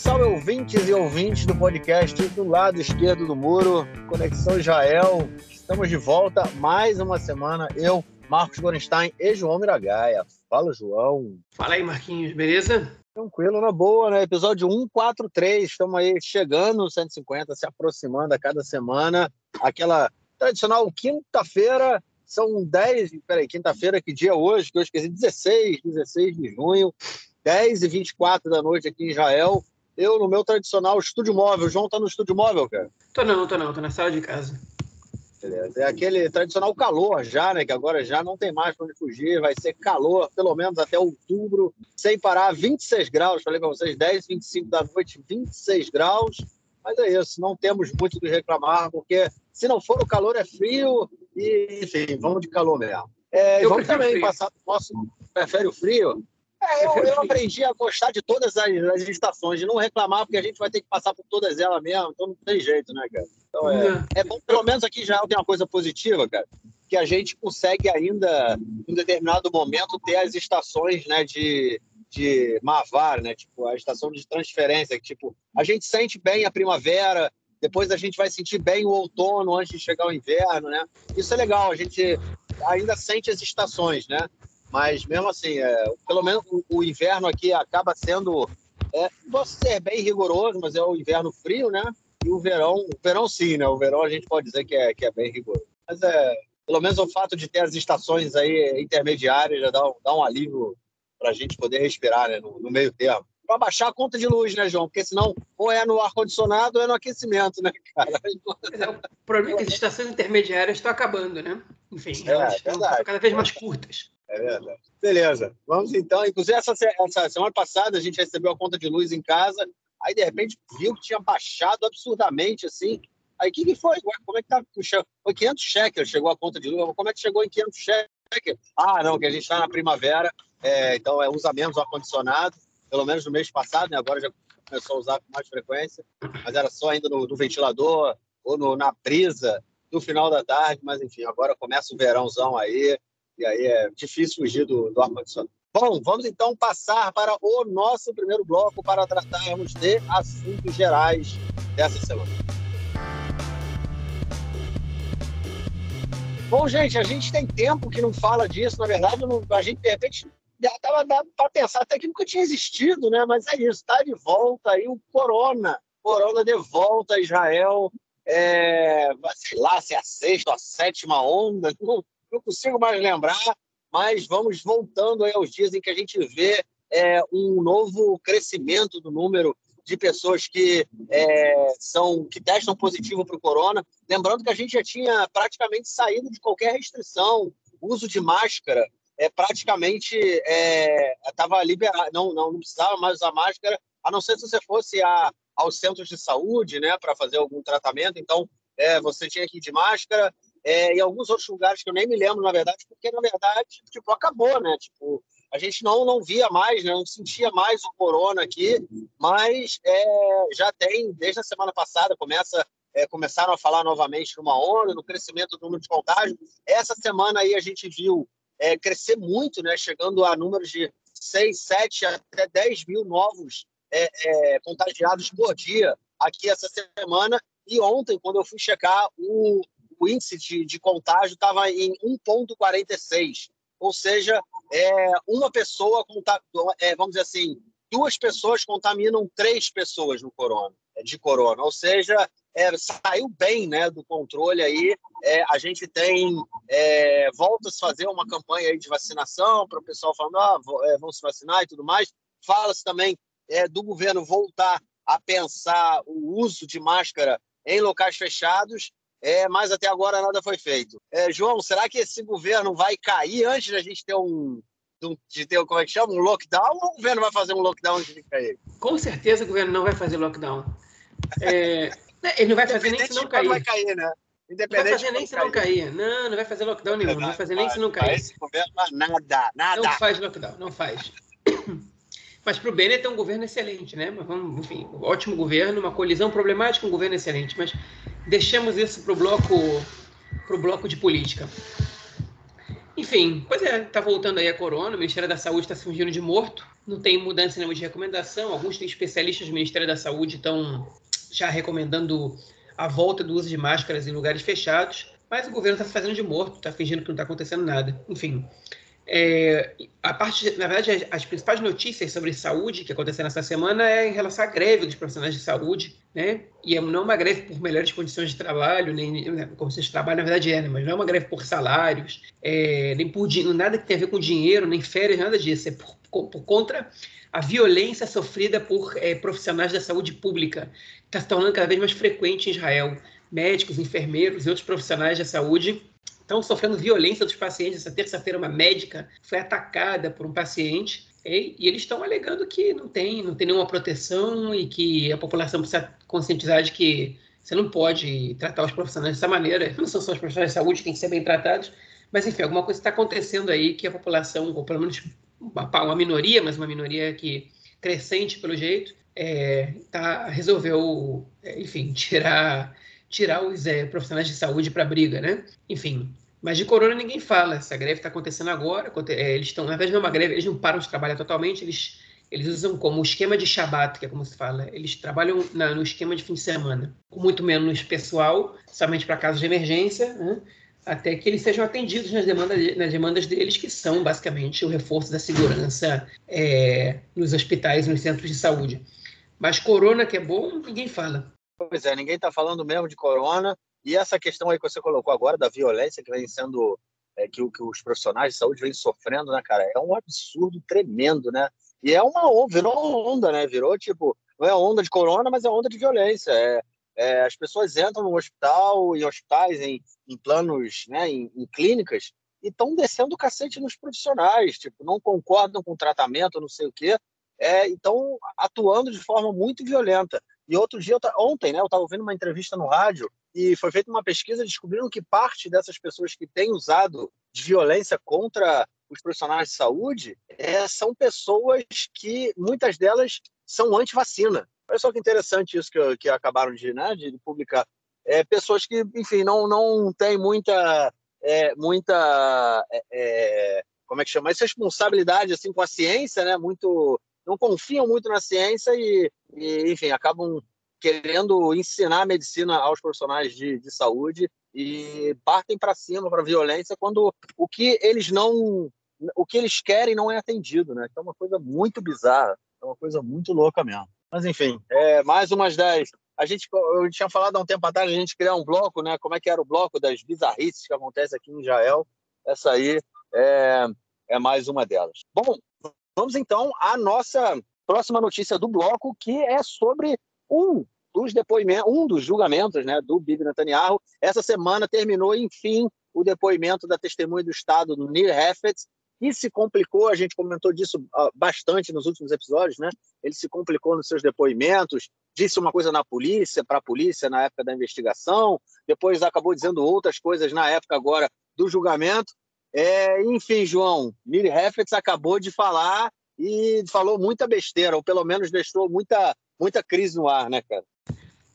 salve ouvintes e ouvintes do podcast do lado esquerdo do muro, Conexão Israel. Estamos de volta mais uma semana. Eu, Marcos Gorenstein e João Miragaia. Fala, João. Fala aí, Marquinhos, beleza? Tranquilo, na boa, né? Episódio 143, estamos aí chegando no 150, se aproximando a cada semana. Aquela tradicional quinta-feira, são 10, peraí, quinta-feira, que dia é hoje? Que eu esqueci, 16, 16 de junho, 10 e 24 da noite aqui em Israel. Eu no meu tradicional estúdio móvel. O João tá no estúdio móvel, cara? Tô não, tô não, tô na sala de casa. Beleza. É aquele tradicional calor já, né? Que agora já não tem mais para onde fugir. Vai ser calor, pelo menos até outubro, sem parar. 26 graus, falei para vocês, 10, 25 da noite, 26 graus. Mas é isso, não temos muito o que reclamar, porque se não for o calor, é frio. E, enfim, vamos de calor mesmo. É, vamos também frio. passar. Nosso, prefere o frio? É, eu, eu, aprendi a gostar de todas as, as, estações, de não reclamar, porque a gente vai ter que passar por todas elas mesmo, então não tem jeito, né, cara? Então é, é bom, pelo menos aqui já tem uma coisa positiva, cara, que a gente consegue ainda, em determinado momento, ter as estações, né, de, de Mavar, né, tipo, a estação de transferência, que, tipo, a gente sente bem a primavera, depois a gente vai sentir bem o outono antes de chegar o inverno, né? Isso é legal, a gente ainda sente as estações, né? Mas mesmo assim, é, pelo menos o, o, inverno aqui acaba sendo, é, posso ser bem rigoroso, mas é o inverno frio, né? E o verão, o verão sim, né? O verão a gente pode dizer que é, que é bem rigoroso. Mas é, pelo menos o fato de ter as estações aí intermediárias já dá um, dá um alívio para a gente poder respirar, né? No, no meio termo para baixar a conta de luz, né, João? Porque senão ou é no ar-condicionado ou é no aquecimento, né, cara? É, o problema é que as estações intermediárias estão acabando, né? Enfim, é, elas estão cada vez mais curtas. É verdade. Beleza. Vamos então. Inclusive, essa, essa semana passada a gente recebeu a conta de luz em casa. Aí, de repente, viu que tinha baixado absurdamente, assim. Aí, o que, que foi? Como é que tá? Foi 500 shekels, chegou a conta de luz. Como é que chegou em 500 shekels? Ah, não, que a gente está na primavera, é, então é, usa menos o ar-condicionado. Pelo menos no mês passado, né? Agora já começou a usar com mais frequência. Mas era só ainda no, no ventilador ou no, na brisa no final da tarde. Mas, enfim, agora começa o verãozão aí. E aí é difícil fugir do, do ar-condicionado. Bom, vamos então passar para o nosso primeiro bloco para tratarmos de assuntos gerais dessa semana. Bom, gente, a gente tem tempo que não fala disso. Na verdade, não, a gente, de repente, estava para pensar até que nunca tinha existido, né? Mas é isso, está de volta aí o Corona. Corona de volta a Israel. É, sei lá se é a sexta ou a sétima onda, não consigo mais lembrar, mas vamos voltando aos dias em que a gente vê é, um novo crescimento do número de pessoas que é, são que testam positivo para o corona. Lembrando que a gente já tinha praticamente saído de qualquer restrição, uso de máscara, é praticamente estava é, liberado, não, não, não precisava mais usar máscara, a não ser se você fosse a, aos centros de saúde, né, para fazer algum tratamento. Então, é, você tinha que ir de máscara é, em alguns outros lugares que eu nem me lembro, na verdade, porque, na verdade, tipo, acabou, né? Tipo, a gente não, não via mais, né? não sentia mais o corona aqui, mas é, já tem, desde a semana passada, começa, é, começaram a falar novamente numa onda, no crescimento do número de contágios. Essa semana aí a gente viu é, crescer muito, né? chegando a números de 6, 7, até 10 mil novos é, é, contagiados por dia aqui essa semana. E ontem, quando eu fui checar, o, o índice de, de contágio estava em 1,46. Ou seja, é, uma pessoa, é, vamos dizer assim, duas pessoas contaminam três pessoas no corona, é, de corona. Ou seja, é, saiu bem né, do controle aí. É, a gente tem, é, volta a fazer uma campanha de vacinação para o pessoal falando, ah, é, vão se vacinar e tudo mais. Fala-se também é, do governo voltar a pensar o uso de máscara em locais fechados é, mas até agora nada foi feito. É, João, será que esse governo vai cair antes da gente ter um, de ter, como é que chama, um lockdown ou o governo vai fazer um lockdown antes de cair? Com certeza o governo não vai fazer lockdown. É, né, ele não vai fazer nem se não cair. vai cair, né? Independente não vai fazer nem se não cair. Não, não vai fazer lockdown nenhum. Não vai fazer nem se não cair. Esse governo nada, nada. Não faz lockdown, não faz. Mas para o Bennett é um governo excelente, né? Vamos, enfim, ótimo governo, uma colisão problemática, um governo excelente. Mas deixemos isso para o bloco, pro bloco de política. Enfim, pois é, tá voltando aí a corona, o Ministério da Saúde está se fingindo de morto. não tem mudança nenhuma de recomendação. Alguns especialistas do Ministério da Saúde estão já recomendando a volta do uso de máscaras em lugares fechados, mas o governo está fazendo de morto, está fingindo que não está acontecendo nada. Enfim, é, a parte, na verdade, as, principais notícias sobre saúde que aconteceram essa semana é em relação à greve dos profissionais de saúde, né? E é não uma greve por melhores condições de trabalho, nem né, condições de trabalho, na verdade é, né? mas não é uma greve por salários, é, nem por nada que tenha a ver com dinheiro, nem férias, nada disso. É por, por contra a violência sofrida por é, profissionais da saúde pública, que está se tornando cada vez mais frequente em Israel. Médicos, enfermeiros e outros profissionais da saúde estão sofrendo violência dos pacientes. Essa terça-feira, uma médica foi atacada por um paciente e, e eles estão alegando que não tem, não tem nenhuma proteção e que a população precisa conscientizar de que você não pode tratar os profissionais dessa maneira. Não são só os profissionais de saúde que têm que ser bem tratados, mas enfim, alguma coisa está acontecendo aí que a população, ou pelo menos uma, minoria, mas uma minoria que crescente pelo jeito, é, tá, resolveu, é, enfim, tirar tirar os é, profissionais de saúde para briga, né? Enfim, mas de corona ninguém fala. Essa greve está acontecendo agora. É, eles estão, na verdade, não é uma greve, eles não param de trabalhar totalmente. Eles, eles usam como esquema de Shabat, que é como se fala. Eles trabalham na, no esquema de fim de semana, com muito menos pessoal, somente para casos de emergência, né? até que eles sejam atendidos nas demandas, nas demandas deles, que são basicamente o reforço da segurança é, nos hospitais, nos centros de saúde. Mas corona, que é bom, ninguém fala. Pois é, ninguém está falando mesmo de corona. E essa questão aí que você colocou agora da violência que vem sendo é, que, que os profissionais de saúde vêm sofrendo, né, cara? É um absurdo tremendo, né? E é uma onda, virou onda, né? Virou tipo, não é onda de corona, mas é onda de violência. É, é, as pessoas entram no hospital, em hospitais, em, em planos, né, em, em clínicas, e estão descendo o cacete nos profissionais, tipo, não concordam com o tratamento, não sei o quê, é, estão atuando de forma muito violenta. E outro dia, ontem, né, eu estava ouvindo uma entrevista no rádio e foi feita uma pesquisa descobrindo que parte dessas pessoas que têm usado de violência contra os profissionais de saúde é, são pessoas que muitas delas são anti-vacina. Olha só que interessante isso que, que acabaram de, né, de publicar. É, pessoas que, enfim, não, não têm muita, é, muita é, é como é que chama, essa responsabilidade assim, com a ciência, né, muito não confiam muito na ciência e, e enfim, acabam querendo ensinar medicina aos profissionais de, de saúde e partem para cima para violência quando o que eles não o que eles querem não é atendido, né? é uma coisa muito bizarra, é uma coisa muito louca mesmo. Mas enfim, é, mais umas 10. A gente, eu tinha falado há um tempo atrás, a gente criar um bloco, né? Como é que era o bloco das bizarrices que acontece aqui em Israel? Essa aí é, é mais uma delas. Bom, Vamos então à nossa próxima notícia do bloco, que é sobre um dos depoimentos, um dos julgamentos né, do Bibi Netanyahu. Essa semana terminou, enfim, o depoimento da testemunha do Estado, Nir Hefetz, que se complicou, a gente comentou disso ah, bastante nos últimos episódios, né? Ele se complicou nos seus depoimentos, disse uma coisa na polícia, para a polícia na época da investigação, depois acabou dizendo outras coisas na época agora do julgamento. É, enfim, João, Miri Heffetz acabou de falar e falou muita besteira, ou pelo menos deixou muita, muita crise no ar, né, cara?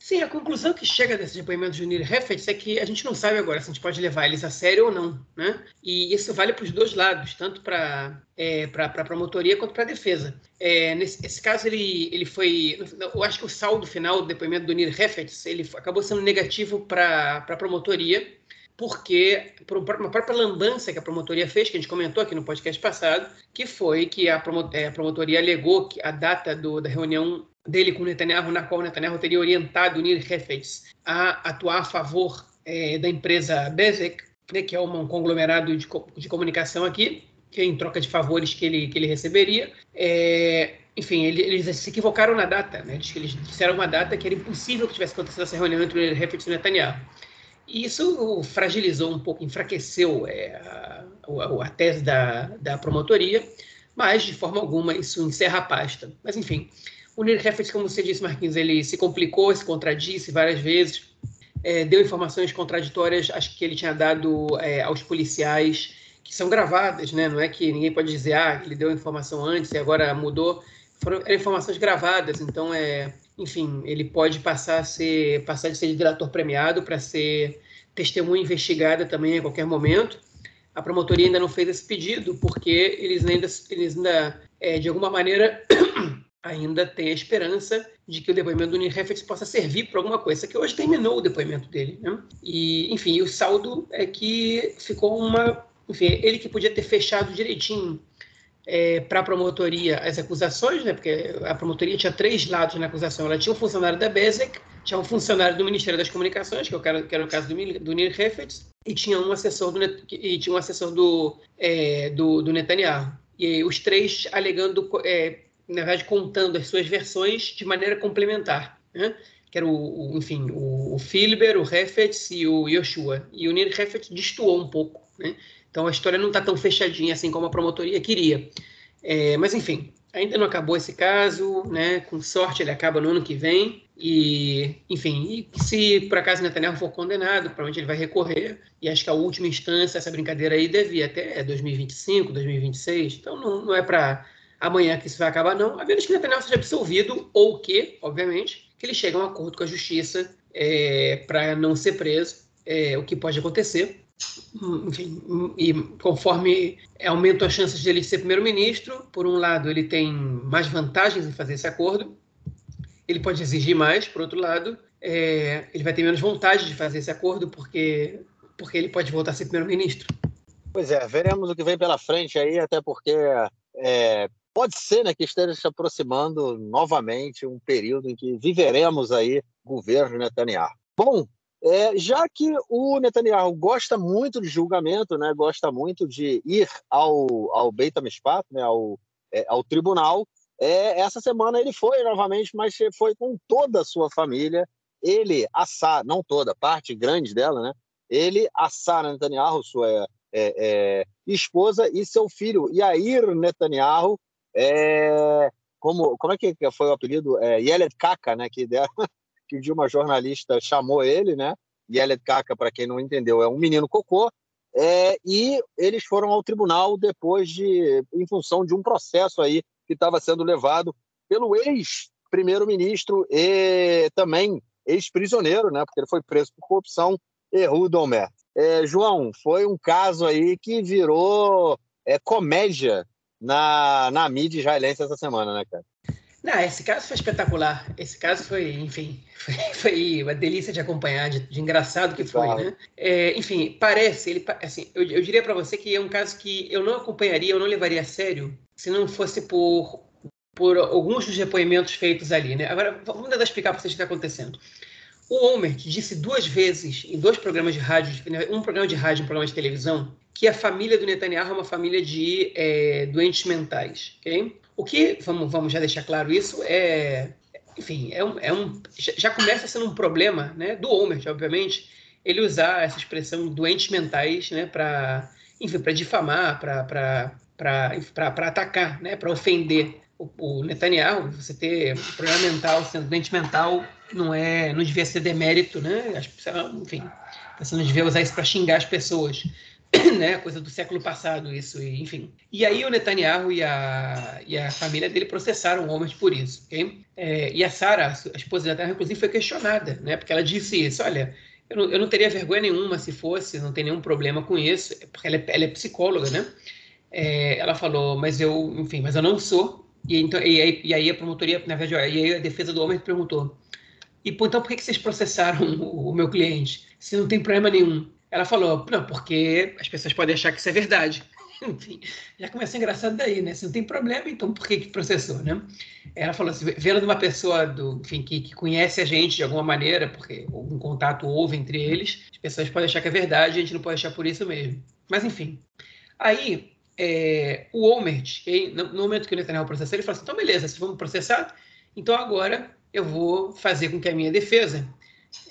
Sim, a conclusão que chega desse depoimento de Nir Heffetz é que a gente não sabe agora se a gente pode levar eles a sério ou não, né? E isso vale para os dois lados, tanto para é, para a promotoria quanto para a defesa. É, nesse, caso, ele, ele foi. Eu acho que o saldo final do depoimento do Nir Heffetz ele acabou sendo negativo para a promotoria, porque por uma própria lambança que a promotoria fez, que a gente comentou aqui no podcast passado, que foi que a, é, promotoria alegou que a data do, da reunião dele com Netanyahu, na qual Netanyahu teria orientado Nir Hefetz a atuar a favor é, da empresa Bezek, né, que é um conglomerado de, de comunicação aqui, que é em troca de favores que ele, que ele receberia. É, enfim, eles, eles se equivocaram na data, né? eles disseram uma data que era impossível que tivesse acontecido essa reunião entre Nir Hefetz e Netanyahu. E isso fragilizou um pouco, enfraqueceu é, a, a, tese da, da promotoria, mas de forma alguma isso encerra a pasta. Mas enfim, o Heffert, como você disse, Marquinhos, ele se complicou, se contradisse várias vezes, é, deu informações contraditórias, acho que ele tinha dado é, aos policiais, que são gravadas, né? não é que ninguém pode dizer, ah, ele deu informação antes e agora mudou. Foram eram informações gravadas, então é, enfim, ele pode passar a ser passar de ser diretor premiado para ser testemunha investigada também a qualquer momento. A promotoria ainda não fez esse pedido porque eles ainda, eles ainda é, de alguma maneira, ainda tem a esperança de que o depoimento do Nir Hefetz possa servir para alguma coisa, que hoje terminou o depoimento dele. Né? E, enfim, o saldo é que ficou uma. Enfim, ele que podia ter fechado direitinho é, para a promotoria as acusações, né? porque a promotoria tinha três lados na acusação. Ela tinha um funcionário da BESEC, tinha um funcionário do Ministério das Comunicações, que, eu quero, que era o caso do, do Nir Hefetz, e tinha um assessor do, e tinha um assessor do, é, do, do Netanyahu. E os três alegando é, na verdade, contando as suas versões de maneira complementar, né? que era o, o enfim, o, o Filber, o Refetz e o Yoshua. E o Nir Refetz destoou um pouco, né? Então a história não está tão fechadinha assim como a promotoria queria. É, mas enfim, ainda não acabou esse caso, né? Com sorte ele acaba no ano que vem. E, enfim, e se por acaso Netanyahu for condenado, provavelmente ele vai recorrer. E acho que a última instância, essa brincadeira aí, deve ir até 2025, 2026. Então não, não é para amanhã que isso vai acabar, não, a menos que Netanyahu seja absolvido ou que, obviamente, que ele chegue a um acordo com a justiça é, para não ser preso, é, o que pode acontecer. Enfim, e conforme aumentam as chances dele ser primeiro-ministro, por um lado, ele tem mais vantagens em fazer esse acordo, ele pode exigir mais, por outro lado, é, ele vai ter menos vontade de fazer esse acordo porque, porque ele pode voltar a ser primeiro-ministro. Pois é, veremos o que vem pela frente aí, até porque é, pode ser né, que esteja se aproximando novamente um período em que viveremos aí governo Netanyahu. Bom, é, já que o Netanyahu gosta muito de julgamento, né, gosta muito de ir ao, ao Beit né, ao, é, ao tribunal, é, essa semana ele foi novamente, mas foi com toda a sua família. Ele, a não toda, parte grande dela, né? Ele, a Sara Netanyahu, sua é, é, esposa, e seu filho, Yair Netanyahu, é, como, como é que foi o apelido? É, Yeled Kaka, né? Que, der, que de uma jornalista chamou ele, né? Yeled Kaka, para quem não entendeu, é um menino cocô. É, e eles foram ao tribunal depois de, em função de um processo aí que estava sendo levado pelo ex-primeiro-ministro e também ex-prisioneiro, né? Porque ele foi preso por corrupção, Ehud Omer. É, João, foi um caso aí que virou é, comédia na, na mídia israelense essa semana, né, cara? Não, esse caso foi espetacular. Esse caso foi, enfim, foi, foi uma delícia de acompanhar, de, de engraçado que foi, claro. né? É, enfim, parece, ele, assim, eu, eu diria para você que é um caso que eu não acompanharia, eu não levaria a sério, se não fosse por, por alguns dos depoimentos feitos ali, né? Agora, vamos tentar explicar para vocês o que está acontecendo. O Homer disse duas vezes, em dois programas de rádio, um programa de rádio e um programa de televisão, que a família do Netanyahu é uma família de é, doentes mentais, ok? O que, vamos, vamos já deixar claro isso, é, enfim, é um, é um já começa sendo um problema, né, do Homer, obviamente, ele usar essa expressão doentes mentais, né, para, enfim, para difamar, para atacar, né, para ofender o, o Netanyahu, você ter problema mental, sendo doente mental, não é, não devia ser demérito, né? Enfim, você não devia usar isso para xingar as pessoas. né, coisa do século passado, isso, enfim. E aí o Netanyahu e a, e a família dele processaram o Homer por isso, ok? É, e a Sara, a esposa da Terra, inclusive, foi questionada, né, porque ela disse isso, olha, eu não, eu não, teria vergonha nenhuma se fosse, não tem nenhum problema com isso, porque ela é, ela é psicóloga, né? É, ela falou, mas eu, enfim, mas eu não sou. E, então, e, aí, e aí a promotoria, na verdade, e aí a defesa do Homer perguntou, e então por que, que vocês processaram o, o meu cliente? Se não tem problema nenhum. Ela falou, não, porque as pessoas podem achar que isso é verdade. Enfim, já começa engraçado daí, né? Se não tem problema, então por que, que processou, né? Ela falou assim, vendo de uma pessoa do, enfim, que, que conhece a gente de alguma maneira, porque algum contato houve entre eles, as pessoas podem achar que é verdade, a gente não pode achar por isso mesmo. Mas enfim, aí é, o Omert, no momento que o Netanyahu processou, ele falou assim, então beleza, se vamos processar, então agora eu vou fazer com que a minha defesa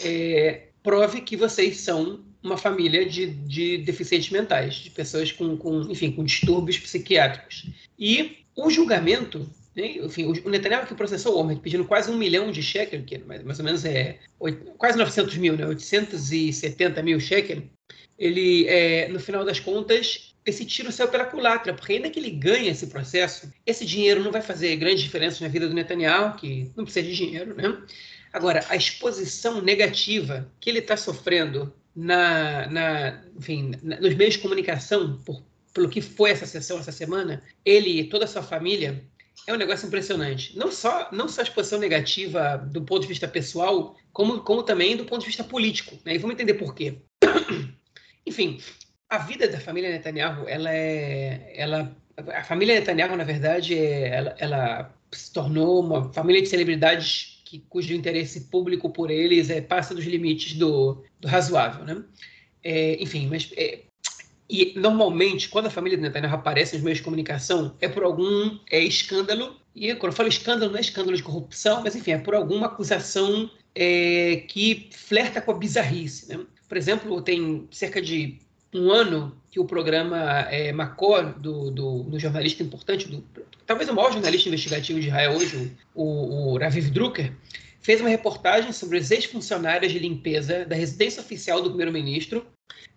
é, prove que vocês são uma família de, de deficientes mentais, de pessoas com, com, enfim, com distúrbios psiquiátricos. E o julgamento, né, enfim, o Netanyahu que processou o homem, pedindo quase um milhão de shekel, que mais, mais ou menos é quase 900 mil, né, 870 mil shekel, ele, é, no final das contas, esse tiro saiu pela culatra, porque ainda que ele ganhe esse processo, esse dinheiro não vai fazer grandes diferenças na vida do Netanyahu, que não precisa de dinheiro, né? Agora, a exposição negativa que ele está sofrendo na, na, enfim, na, nos meios de comunicação por pelo que foi essa sessão essa semana, ele e toda a sua família, é um negócio impressionante. Não só, não só a exposição negativa do ponto de vista pessoal, como, como também do ponto de vista político. Né? E vamos entender por quê. Enfim, a vida da família Netanyahu, ela é, ela, a família Netanyahu, na verdade, é, ela, ela se tornou uma família de celebridades que, cujo interesse público por eles é, passa dos limites do, do razoável, né? É, enfim, mas é, e normalmente quando a família de Netanyahu aparece nos meios de comunicação é por algum é, escândalo e quando eu falo escândalo não é escândalo de corrupção, mas enfim é por alguma acusação é, que flerta com a bizarrice, né? Por exemplo, tem cerca de um ano que o programa é, Macor, do, do, do, jornalista importante, do, talvez o maior jornalista investigativo de Israel hoje, o, o Raviv Drucker, fez uma reportagem sobre as ex-funcionárias de limpeza da residência oficial do primeiro-ministro,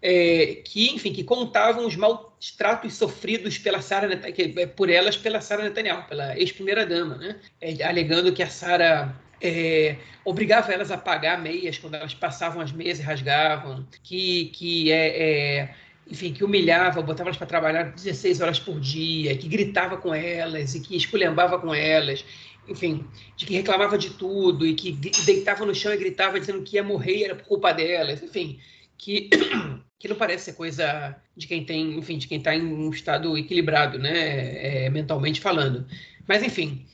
é, que, enfim, que contavam os maus tratos sofridos pela Sara é, por elas pela Sara Netanyahu, pela ex-primeira-dama, né? É, alegando que a Sara é, obrigava elas a pagar meias quando elas passavam as meias e rasgavam, que, que é, é enfim, que humilhava, botava elas para trabalhar 16 horas por dia, que gritava com elas e que esculhambava com elas, enfim, de que reclamava de tudo e que deitava no chão e gritava dizendo que ia morrer era por culpa delas, enfim, que que não parece ser coisa de quem tem, enfim, de quem está em um estado equilibrado, né, é, mentalmente falando. Mas enfim,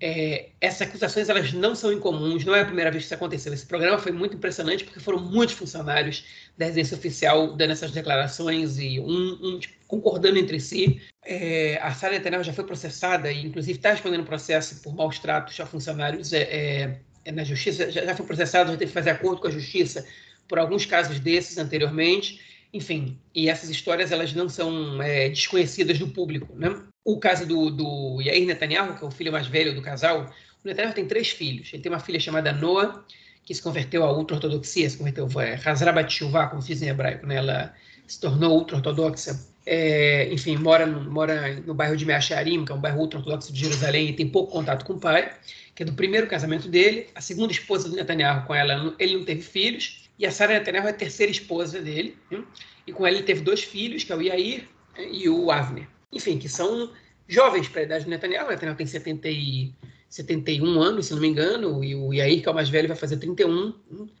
é, essas acusações elas não são incomuns, não é a primeira vez que isso aconteceu. Esse programa foi muito impressionante porque foram muitos funcionários da residência oficial dando essas declarações e um, um tipo, concordando entre si. É, a Sara Netanyahu já foi processada e, inclusive, está respondendo processo por maus tratos a funcionários é, é, é, na justiça. Já, já foi processada, já teve que fazer acordo com a justiça por alguns casos desses anteriormente. Enfim, e essas histórias elas não são é, desconhecidas do público, né? O caso do, do Yair Netanyahu, que é o filho mais velho do casal, o Netanyahu tem três filhos. Ele tem uma filha chamada Noah, que se converteu à ultra-ortodoxia, se converteu, é, Hazrabat Shuvah, como se diz em hebraico, né? ela se tornou ultra-ortodoxa. É, enfim, mora no, mora no bairro de Meacharim, que é um bairro ultra-ortodoxo de Jerusalém, e tem pouco contato com o pai, que é do primeiro casamento dele. A segunda esposa do Netanyahu, com ela, ele não teve filhos, e a Sarah Netanyahu é a terceira esposa dele, hein? e com ela ele teve dois filhos, que é o Yair né, e o Avner enfim, que são jovens para a idade do Netanyahu. O Netanyahu tem 70 e, 71 anos, se não me engano, e o Yair, que é o mais velho, vai fazer 31.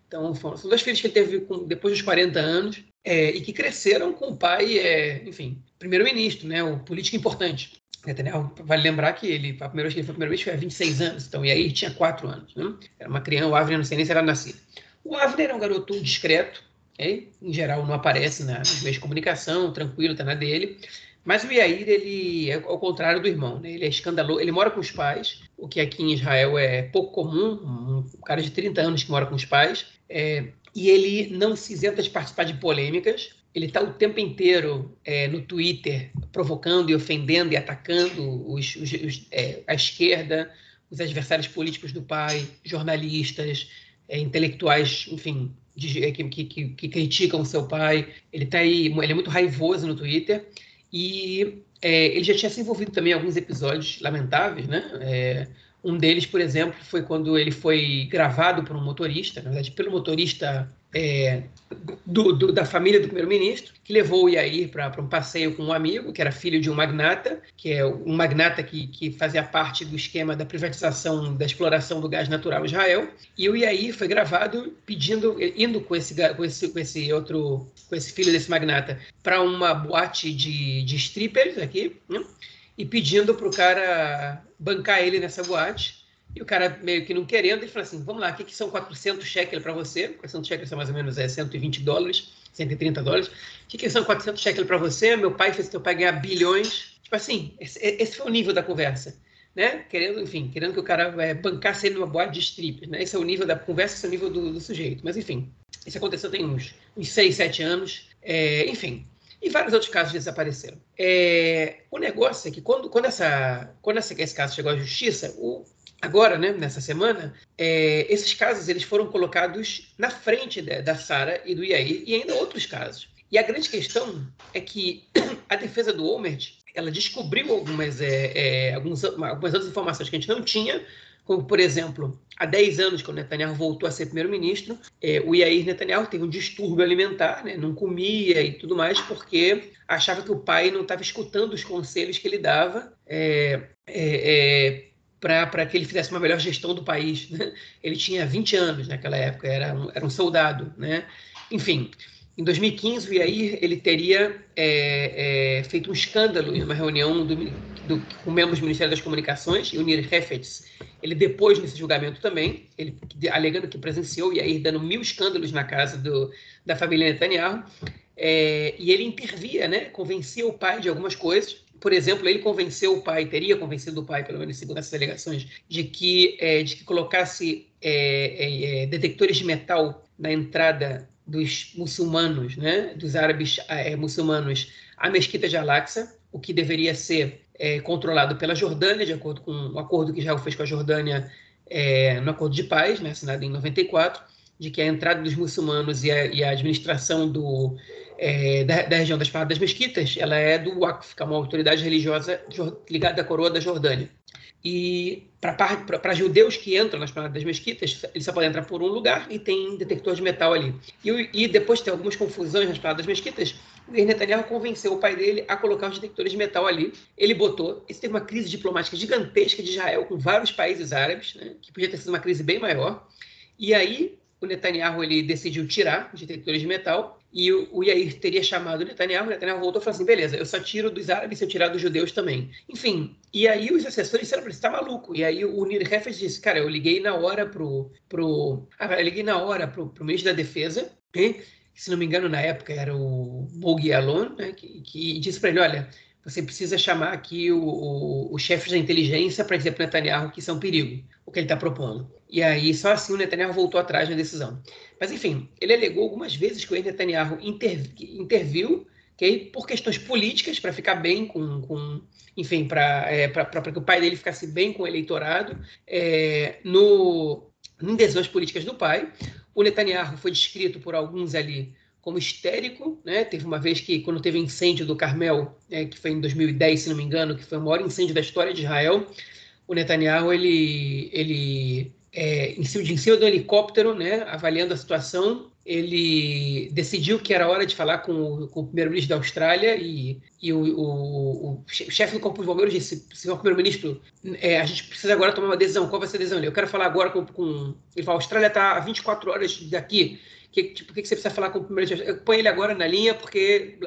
Então, são dois filhos que ele teve com, depois dos 40 anos é, e que cresceram com o pai, é, enfim, primeiro-ministro, né, o político importante. Netanyahu, vale lembrar que ele, a primeira vez que ele foi primeiro-ministro foi há 26 anos, então, aí tinha 4 anos. Né? Era uma criança, o Avner não sei nem se era nascido. O Avner é um garoto discreto, é, em geral não aparece na, nos meios de comunicação, tranquilo, está na dele. Mas o Yair, ele é ao contrário do irmão, né? Ele é escandaloso, ele mora com os pais, o que aqui em Israel é pouco comum, um cara de 30 anos que mora com os pais, é, e ele não se isenta de participar de polêmicas, ele está o tempo inteiro é, no Twitter provocando e ofendendo e atacando os, os, os, é, a esquerda, os adversários políticos do pai, jornalistas, é, intelectuais, enfim, de, é, que, que, que, criticam o seu pai. Ele tá aí, ele é muito raivoso no Twitter e é, ele já tinha se envolvido também em alguns episódios lamentáveis, né? É, um deles, por exemplo, foi quando ele foi gravado por um motorista, na verdade, pelo motorista é, do, do, da família do primeiro-ministro, que levou o Yair para um passeio com um amigo, que era filho de um magnata, que é um magnata que, que fazia parte do esquema da privatização, da exploração do gás natural em Israel. E o Yair foi gravado pedindo, indo com esse, com esse, com esse outro, com esse filho desse magnata, para uma boate de, de strippers aqui, né? e pedindo para o cara bancar ele nessa boate. E o cara meio que não querendo, ele falou assim: vamos lá, o que, que são 400 shekels para você? 400 shekels são mais ou menos é, 120 dólares, 130 dólares. O que, que são 400 shekels para você? Meu pai fez teu pai ganhar bilhões. Tipo assim, esse, esse, foi o nível da conversa. Né? Querendo, enfim, querendo que o cara é, bancasse ele numa boate de strip. Né? Esse é o nível da conversa, esse é o nível do, do sujeito. Mas, enfim, isso aconteceu tem uns, uns 6, 7 anos. É, enfim, e vários outros casos desapareceram. É, o negócio é que quando, quando, essa, quando essa, esse caso chegou à justiça, o, agora, né, nessa semana, é, esses casos eles foram colocados na frente da, da Sara e do Yair e ainda outros casos. E a grande questão é que a defesa do Omert ela descobriu algumas, é, é, algumas, algumas outras informações que a gente não tinha como, por exemplo, há 10 anos, quando Netanyahu voltou a ser primeiro-ministro, é, o Yair Netanyahu teve um distúrbio alimentar, né, não comia e tudo mais, porque achava que o pai não estava escutando os conselhos que ele dava é, é, é para que ele fizesse uma melhor gestão do país. Né? Ele tinha 20 anos naquela época, era um, era um soldado. Né? Enfim, em 2015, o Yair ele teria é, é, feito um escândalo em uma reunião do, do, com membros do Ministério das Comunicações, e o Nir Hefetz, ele depois nesse julgamento também, ele alegando que presenciou o Yair dando mil escândalos na casa do, da família Netanyahu, é, e ele intervia, né, convencia o pai de algumas coisas, por exemplo, ele convenceu o pai, teria convencido o pai, pelo menos segundo essas alegações, de que, é, de que colocasse é, é, detectores de metal na entrada dos muçulmanos, né, dos árabes é, muçulmanos, à mesquita de Al-Aqsa, o que deveria ser é, controlado pela Jordânia, de acordo com o acordo que Israel fez com a Jordânia é, no Acordo de Paz, né, assinado em 94, de que a entrada dos muçulmanos e a, e a administração do, é, da, da, região das Paradas Mesquitas, ela é do Waqf, que é uma autoridade religiosa ligada à coroa da Jordânia. E para judeus que entram nas paradas das mesquitas, eles só podem entrar por um lugar e tem detector de metal ali. E, e depois de ter algumas confusões nas paradas das mesquitas, o Netanyahu convenceu o pai dele a colocar os detectores de metal ali. Ele botou. Isso teve uma crise diplomática gigantesca de Israel com vários países árabes, né, que podia ter sido uma crise bem maior. E aí o Netanyahu ele decidiu tirar os detectores de metal e o, o Yair teria chamado Netanyahu, Netanyahu voltou e falou assim, beleza, eu só tiro dos árabes se eu tirar dos judeus também. Enfim, e aí os assessores disseram para ele, tá maluco? E aí o Nir Hefes disse, cara, eu liguei na hora pro... pro ah, liguei na hora pro, pro ministro da Defesa, hein? que se não me engano na época era o Bogi Alon, né? que, que disse para ele, olha, você precisa chamar aqui o, o, o chefe da inteligência para dizer para Netanyahu que isso é um perigo, o que ele está propondo. E aí, só assim o Netanyahu voltou atrás na decisão. Mas, enfim, ele alegou algumas vezes que o Netanyahu interv interviu okay, por questões políticas, para ficar bem com, com enfim, para é, que o pai dele ficasse bem com o eleitorado, é, no, em decisões políticas do pai. O Netanyahu foi descrito por alguns ali como histérico, né? Teve uma vez que, quando teve incêndio do Carmel, né, que foi em 2010, se não me engano, que foi o maior incêndio da história de Israel, o Netanyahu, ele, ele é, em, cima, em cima do helicóptero, né, avaliando a situação, ele decidiu que era hora de falar com com o primeiro-ministro da Austrália e, e o, o, o, chefe do Corpo de Bombeiros disse, senhor primeiro-ministro, é, a gente precisa agora tomar uma decisão, qual vai ser a decisão? Eu quero falar agora com... com... Ele falou, a Austrália está a 24 horas daqui, que, tipo, que, que você precisa falar com o primeiro-ministro? Põe ele agora na linha porque,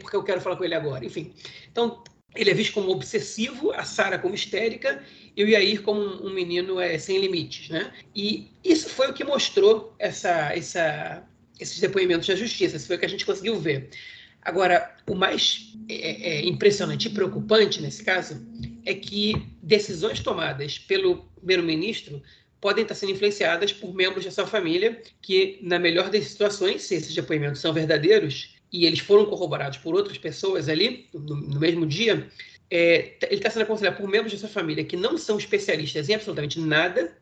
porque eu quero falar com ele agora. Enfim, então ele é visto como obsessivo, a Sara como histérica e o Yair como um, menino é, sem limites, né? E isso foi o que mostrou essa, essa, esses depoimentos da justiça, isso foi o que a gente conseguiu ver. Agora, o mais é, é, impressionante e preocupante nesse caso é que decisões tomadas pelo primeiro-ministro podem estar sendo influenciadas por membros da sua família que, na melhor das situações, se esses depoimentos são verdadeiros e eles foram corroborados por outras pessoas ali no, no mesmo dia, é, ele está sendo aconselhado por membros da sua família que não são especialistas em absolutamente nada?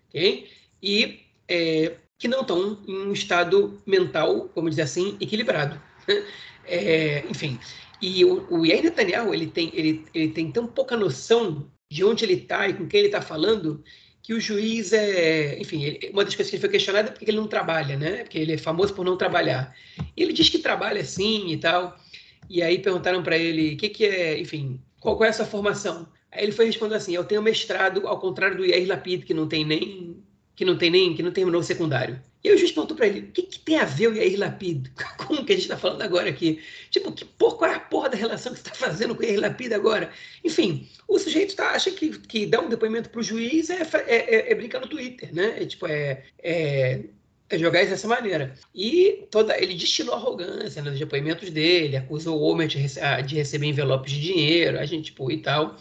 E é, que não estão em um estado mental, vamos dizer assim, equilibrado. É, enfim, e o, o Yair Netanyahu, ele tem, ele, ele tem tão pouca noção de onde ele está e com quem ele está falando, que o juiz é, enfim, ele, uma das coisas que ele foi questionado é porque ele não trabalha, né? Porque ele é famoso por não trabalhar. E ele diz que trabalha sim e tal. E aí perguntaram para ele o que, que é, enfim, qual, qual é essa formação? Aí ele foi respondendo assim: eu tenho mestrado, ao contrário do Yair Lapid, que não tem nem que não tem nem que não terminou o secundário. E o juiz perguntou para ele: o que, que, tem a ver o Yair Lapid com o que a gente está falando agora aqui? Tipo, que porra, qual é a porra da relação que você está fazendo com o Yair Lapid agora? Enfim, o sujeito tá, acha que, que dar um depoimento para o juiz é, é, é, é, brincar no Twitter, né? É, tipo, é, é é jogar isso dessa maneira. E toda, ele destilou arrogância nos depoimentos dele, acusou o homem de, de, receber envelopes de dinheiro, a gente, tipo, e tal.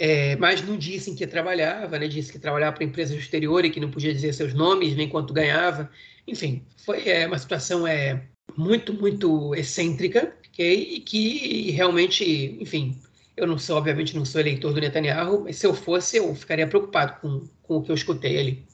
É, mas não disse em que trabalhava, né? disse que trabalhava para empresas do exterior e que não podia dizer seus nomes nem quanto ganhava. Enfim, foi é, uma situação é, muito, muito excêntrica okay? e que realmente, enfim, eu não sou, obviamente, não sou eleitor do Netanyahu, mas se eu fosse, eu ficaria preocupado com, com o que eu escutei ali.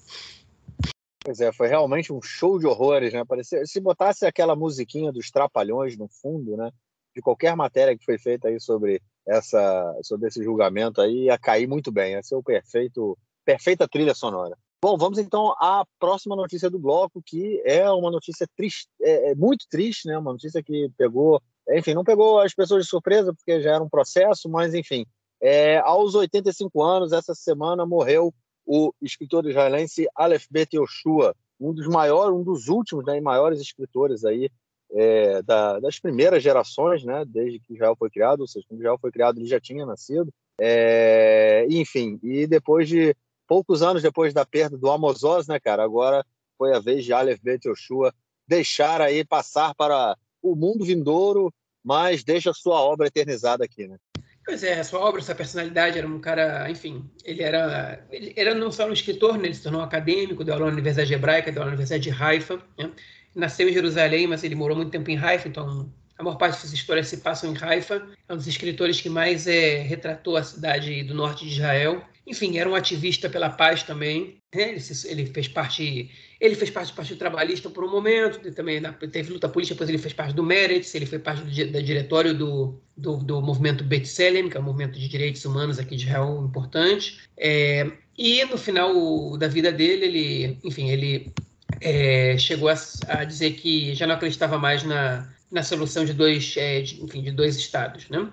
Pois é, foi realmente um show de horrores, né? Parecia, se botasse aquela musiquinha dos Trapalhões no fundo, né? De qualquer matéria que foi feita aí sobre essa, sobre esse julgamento aí, ia cair muito bem. Ia ser o perfeito perfeita trilha sonora. Bom, vamos então à próxima notícia do bloco, que é uma notícia triste, é, é muito triste, né? Uma notícia que pegou, enfim, não pegou as pessoas de surpresa porque já era um processo, mas enfim, é, aos 85 anos, essa semana morreu o escritor israelense Aleph Bet Yoshua, um dos maiores, um dos últimos né, maiores escritores aí é, da, das primeiras gerações, né, desde que Israel foi criado, ou seja, quando Israel foi criado ele já tinha nascido. É, enfim, e depois de poucos anos depois da perda do Amos Oz, né, cara, agora foi a vez de Aleph Bet Yoshua deixar aí passar para o mundo vindouro, mas deixa sua obra eternizada aqui, né? Pois é, sua obra, sua personalidade, era um cara, enfim, ele era, ele era não só um escritor, né, ele se tornou um acadêmico, deu aula na Universidade Hebraica, deu aula na Universidade de Haifa, né? nasceu em Jerusalém, mas ele morou muito tempo em Haifa, então a maior parte dessas histórias se passam em Haifa. É um dos escritores que mais é, retratou a cidade do norte de Israel. Enfim, era um ativista pela paz também. Né? Ele, se, ele, fez parte, ele fez parte do Partido Trabalhista por um momento. Também teve luta política, depois ele fez parte do Meretz. Ele foi parte do, do diretório do, do, do movimento B'Tselem, que é um movimento de direitos humanos aqui de Israel importante. É, e no final da vida dele, ele, enfim, ele é, chegou a, a, dizer que já não acreditava mais na, na solução de dois, é, de, enfim, de dois estados, né?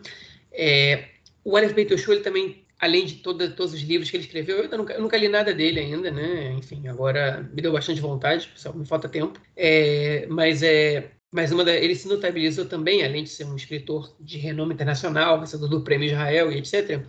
É, o Aleph Beit ele também, além de todos os livros que ele escreveu, eu nunca, eu nunca, li nada dele ainda, né? Enfim, agora me deu bastante vontade, só me falta tempo. É, mas é, mas uma da, ele se notabilizou também, além de ser um escritor de renome internacional, vencedor do Prêmio Israel e etc.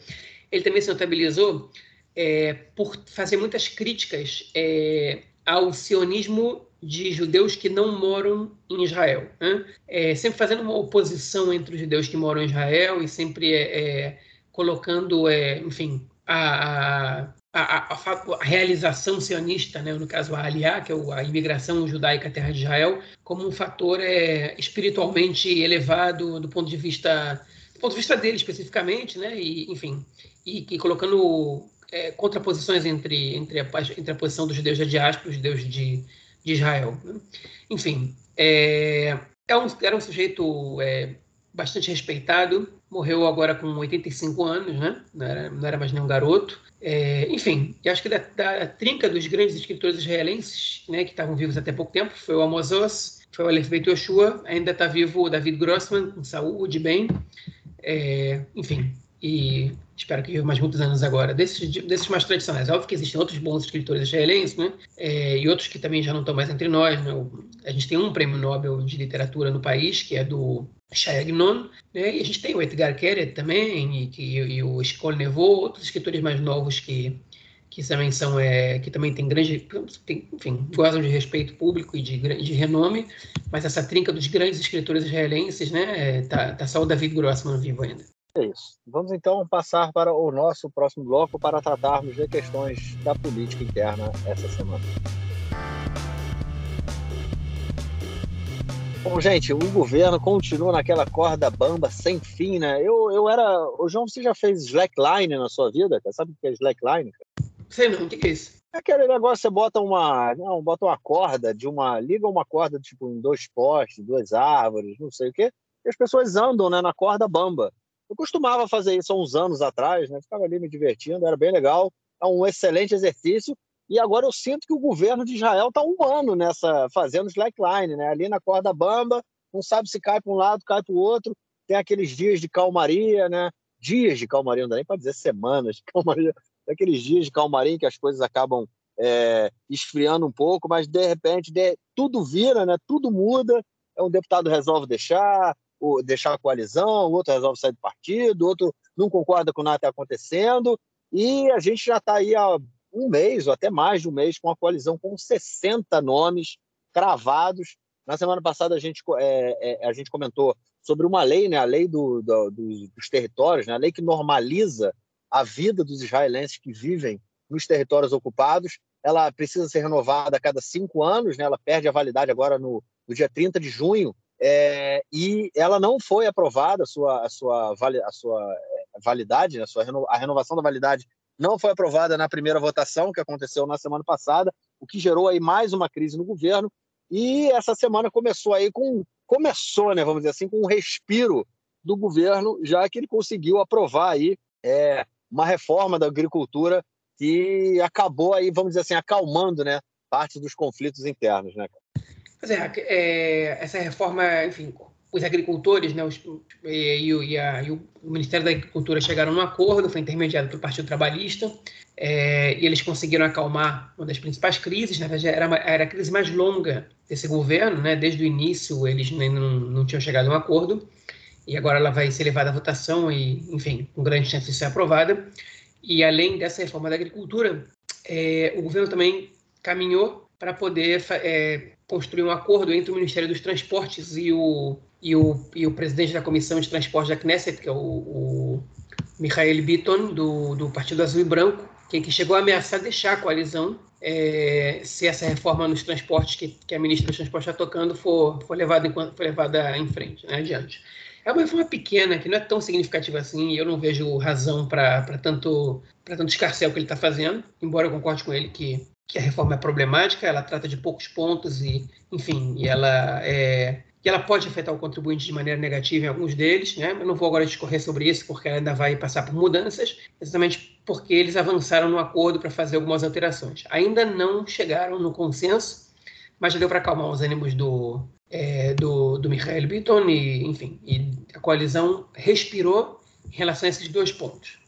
Ele também se notabilizou é, por fazer muitas críticas é, ao sionismo de judeus que não moram em Israel. Né? É, sempre fazendo uma oposição entre os judeus que moram em Israel e sempre é, é colocando, é, enfim, a, a, a, a, realização sionista, né? no caso a Aliá, que é a imigração judaica à terra de Israel, como um fator é, espiritualmente elevado do ponto de vista do ponto de vista dele especificamente, né? E, enfim, e, e colocando é, contraposições entre, entre, a, entre a posição dos judeus da diáspora e os judeus de, de Israel. Né? Enfim, é, é um, era um sujeito é, bastante respeitado, morreu agora com 85 anos, né? não, era, não era mais nenhum garoto. É, enfim, eu acho que da, da, trinca dos grandes escritores israelenses, né, que estavam vivos até pouco tempo, foi o Amos Oz, foi o Aleph Beit Yoshua, ainda está vivo o David Grossman, com saúde, bem. É, enfim, e espero que viva mais muitos anos agora, desses, desses mais tradicionais. Óbvio que existem outros bons escritores israelenses, né? É, e outros que também já não estão mais entre nós. Né? A gente tem um prêmio Nobel de literatura no país, que é do Shai Agnon, né? e a gente tem o Edgar Keret também, e, que, e o Escol Nevô, outros escritores mais novos que, que também são é, que também tem grande tem, enfim gozam de respeito público e de, de renome mas essa trinca dos grandes escritores israelenses né é, tá, tá só o David Grossman vivo ainda é isso. Vamos então passar para o nosso próximo bloco para tratarmos de questões da política interna essa semana. Bom, gente, o governo continua naquela corda bamba sem fim, né? Eu, eu era. O João, você já fez slackline na sua vida? Sabe o que é slackline? Sei não, o que é isso? É aquele negócio, você bota uma. Não, bota uma corda de uma. Liga uma corda, tipo, em dois postes, duas árvores, não sei o quê. E as pessoas andam né, na corda bamba. Eu costumava fazer isso há uns anos atrás, né? Ficava ali me divertindo, era bem legal. É um excelente exercício. E agora eu sinto que o governo de Israel está um ano nessa fazendo slackline, né? Ali na corda bamba, não sabe se cai para um lado, cai para o outro. Tem aqueles dias de calmaria, né? Dias de calmaria, não dá nem para dizer semanas de calmaria. Tem aqueles dias de calmaria em que as coisas acabam é, esfriando um pouco, mas de repente de, tudo vira, né? Tudo muda. Um deputado resolve deixar, deixar a coalizão, o outro resolve sair do partido, o outro não concorda com nada que está acontecendo, e a gente já está aí há um mês, ou até mais de um mês, com a coalizão com 60 nomes cravados. Na semana passada a gente, é, é, a gente comentou sobre uma lei, né, a lei do, do, dos territórios, né, a lei que normaliza a vida dos israelenses que vivem nos territórios ocupados. Ela precisa ser renovada a cada cinco anos, né, ela perde a validade agora no, no dia 30 de junho é, e ela não foi aprovada, a sua, a sua, a sua é, validade, a, sua a renovação da validade não foi aprovada na primeira votação que aconteceu na semana passada, o que gerou aí mais uma crise no governo. E essa semana começou aí com começou, né, vamos dizer assim, com um respiro do governo, já que ele conseguiu aprovar aí é, uma reforma da agricultura que acabou aí, vamos dizer assim, acalmando, né, parte dos conflitos internos, né? Pois é, é essa reforma, enfim, os agricultores né, os, e, e, a, e, o Ministério da Agricultura chegaram num acordo, foi intermediado pelo Partido Trabalhista, é, e eles conseguiram acalmar uma das principais crises, verdade era, uma, era a crise mais longa desse governo, né, desde o início eles nem, não, não tinham chegado a um acordo, e agora ela vai ser levada à votação e, enfim, com grande chance de ser aprovada. E além dessa reforma da agricultura, é, o governo também caminhou para poder é, construir um acordo entre o Ministério dos Transportes e o, e o, e o presidente da Comissão de Transporte da Knesset, que é o, o Michael Bitton, do, do Partido Azul e Branco, que, que chegou a ameaçar deixar a coalizão é, se essa reforma nos transportes que, que a ministra dos Transportes está tocando for, for, levada, em, for levada em frente, né, adiante. É uma reforma pequena, que não é tão significativa assim, e eu não vejo razão para tanto, tanto escarcel que ele está fazendo, embora eu concorde com ele que, que a reforma é problemática, ela trata de poucos pontos e, enfim, e ela é, e ela pode afetar o contribuinte de maneira negativa em alguns deles, né? Eu não vou agora discorrer sobre isso, porque ela ainda vai passar por mudanças, exatamente porque eles avançaram no acordo para fazer algumas alterações. Ainda não chegaram no consenso, mas já deu para acalmar os ânimos do, é, do, do Michael Bitton e, enfim, e a coalizão respirou em relação a esses dois pontos.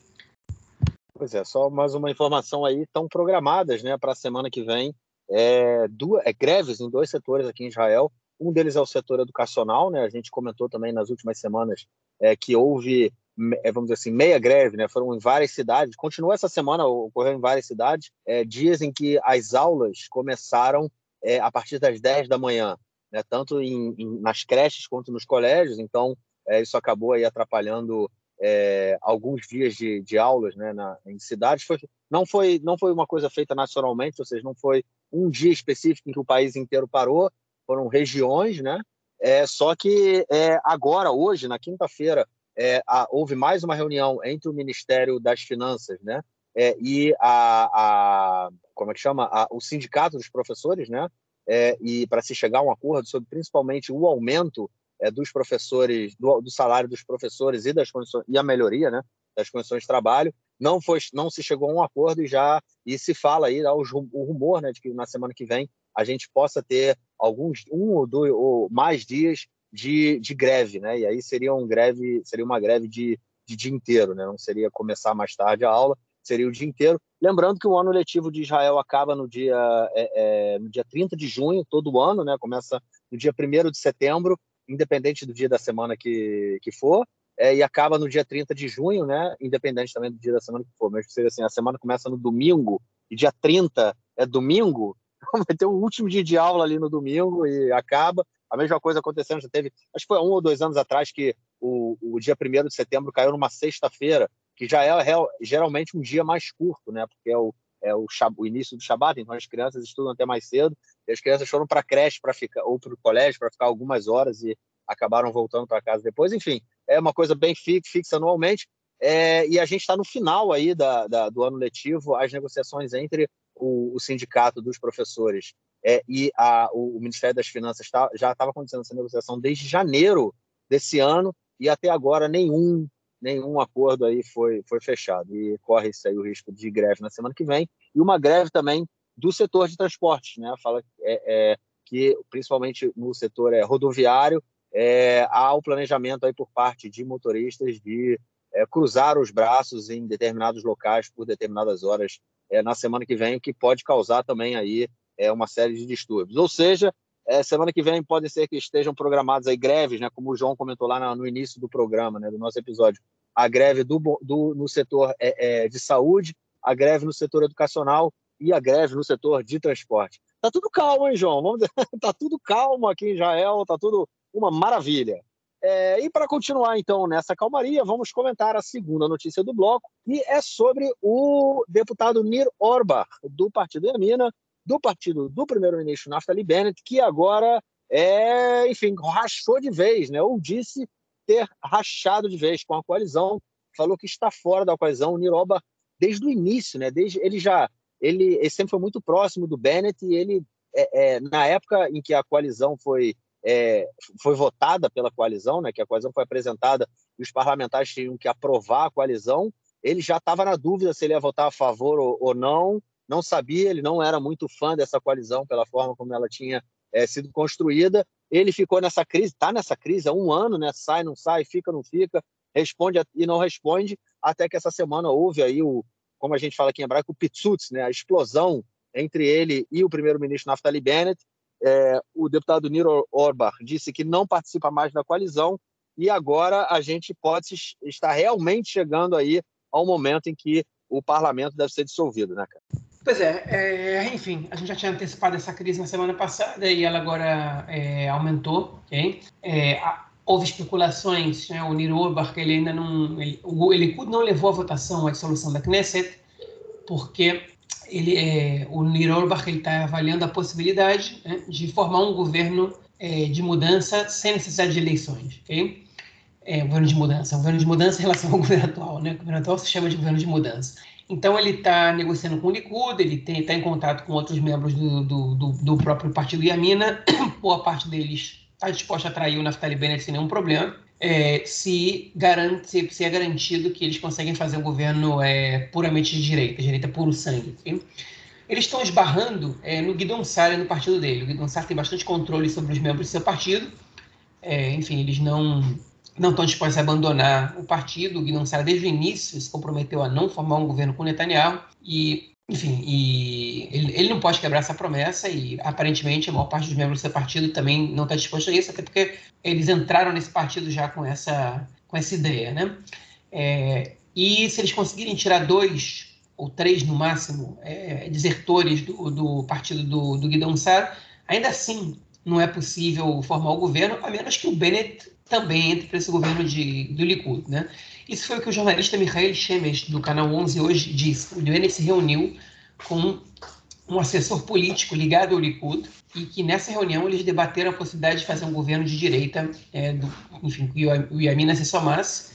Pois é, só mais uma informação aí, estão programadas né, para a semana que vem é, duas, é, greves em dois setores aqui em Israel, um deles é o setor educacional, né? A gente comentou também nas últimas semanas é, que houve, é, vamos dizer assim, meia greve, né? Foram em várias cidades. Continua essa semana, ocorreu em várias cidades, é, dias em que as aulas começaram é, a partir das 10 da manhã, né? Tanto em, em, nas creches quanto nos colégios. Então, é, isso acabou aí atrapalhando é, alguns dias de, de aulas, né? Na, em cidades. Foi, não foi não foi uma coisa feita nacionalmente, ou seja, não foi um dia específico em que o país inteiro parou foram regiões, né? É, só que é, agora, hoje, na quinta-feira, é, houve mais uma reunião entre o Ministério das Finanças, né? É, e a, a, como é que chama? A, o sindicato dos professores, né? É, e para se chegar a um acordo sobre principalmente o aumento é, dos professores, do, do, salário dos professores e das condições e a melhoria, né? Das condições de trabalho, não foi, não se chegou a um acordo e já e se fala aí o rumor, né, de que na semana que vem a gente possa ter alguns um ou dois ou mais dias de, de greve, né? E aí seria um greve, seria uma greve de, de dia inteiro, né? Não seria começar mais tarde a aula, seria o dia inteiro. Lembrando que o ano letivo de Israel acaba no dia, é, é, no dia 30 de junho, todo ano, né? Começa no dia 1 de setembro, independente do dia da semana que, que for, é, e acaba no dia 30 de junho, né? Independente também do dia da semana que for. Mas seria assim, a semana começa no domingo, e dia 30 é domingo, vai ter o último dia de aula ali no domingo e acaba. A mesma coisa acontecendo, já teve, acho que foi um ou dois anos atrás que o, o dia 1 de setembro caiu numa sexta-feira, que já é geralmente um dia mais curto, né? Porque é o, é o, o início do Shabat, então as crianças estudam até mais cedo, e as crianças foram para a creche para ficar, ou para o colégio para ficar algumas horas e acabaram voltando para casa depois. Enfim, é uma coisa bem fixa anualmente. É, e a gente está no final aí da, da, do ano letivo, as negociações entre o, o sindicato dos professores é, e a, o, o, Ministério das Finanças tá, já estava acontecendo essa negociação desde janeiro desse ano e até agora nenhum nenhum acordo aí foi foi fechado e corre-se aí o risco de greve na semana que vem e uma greve também do setor de transportes, né? Fala é, é, que principalmente no setor é, rodoviário é, há o planejamento aí por parte de motoristas de é, cruzar os braços em determinados locais por determinadas horas é, na semana que vem, o que pode causar também aí uma série de distúrbios. Ou seja, semana que vem pode ser que estejam programadas aí greves, né, como o João comentou lá no início do programa, né, do nosso episódio, a greve do, do no setor de saúde, a greve no setor educacional e a greve no setor de transporte. Tá tudo calmo, hein, João? Vamos tá tudo calmo aqui em Israel, tá tudo uma maravilha. É, e para continuar, então, nessa calmaria, vamos comentar a segunda notícia do bloco, que é sobre o deputado Nir Orbach, do Partido Yamina, do partido do primeiro-ministro Naftali Bennett, que agora, é, enfim, rachou de vez, né? ou disse ter rachado de vez com a coalizão, falou que está fora da coalizão. O Nir Orbach, desde o início, né? desde ele já ele, ele sempre foi muito próximo do Bennett e ele, é, é, na época em que a coalizão foi é, foi votada pela coalizão, né, que a coalizão foi apresentada e os parlamentares tinham que aprovar a coalizão, ele já estava na dúvida se ele ia votar a favor ou, ou, não, não sabia, ele não era muito fã dessa coalizão pela forma como ela tinha é, sido construída. Ele ficou nessa crise, está nessa crise há um ano, né? sai, não sai, fica, não fica, responde e não responde, até que essa semana houve aí o, como a gente fala aqui em hebraico, o pitsutz, né? a explosão entre ele e o primeiro-ministro Naftali Bennett. É, o deputado Niro Orbach disse que não participa mais da coalizão e agora a gente pode estar realmente chegando aí ao momento em que o parlamento deve ser dissolvido, né, cara? Pois é, é, enfim, a gente já tinha antecipado essa crise na semana passada e ela agora é, aumentou, ok? É, houve especulações, né, o Niro Orbach, ele ainda não, ele, o Likud não levou a votação a dissolução da Knesset, porque ele, é, o Niro Orbach está avaliando a possibilidade né, de formar um governo é, de mudança sem necessidade de eleições, ok? É, governo de mudança, governo de mudança em relação ao governo atual, né? O governo atual se chama de governo de mudança. Então ele está negociando com o Likud, ele está em contato com outros membros do, do, do, do próprio partido Yamina, boa parte deles está disposta a trair o Naftali Bennett sem nenhum problema, é, se, garante, se, é garantido que eles conseguem fazer um governo é, puramente de direita, direita puro sangue. Eles estão esbarrando é, no Guidon Sara e no partido dele. O Guidon Sara tem bastante controle sobre os membros do seu partido. É, enfim, eles não não estão dispostos a abandonar o partido. O Guidon Sara, desde o início, se comprometeu a não formar um governo com Netanyahu. E enfim, e ele, ele, não pode quebrar essa promessa e aparentemente a maior parte dos membros do seu partido também não está disposto a isso, até porque eles entraram nesse partido já com essa, com essa ideia, né? É, e se eles conseguirem tirar dois ou três no máximo é, desertores do, do partido do, do Guidon Sar, ainda assim não é possível formar o governo, a menos que o Bennett também entre para esse governo de, do Likud, né? Isso foi o que o jornalista Michael Shemesh, do Canal 11, hoje disse. O Bennett se reuniu com um assessor político ligado ao Likud e que nessa reunião eles debateram a possibilidade de fazer um governo de direita, é, do, enfim, que o Yamina se somasse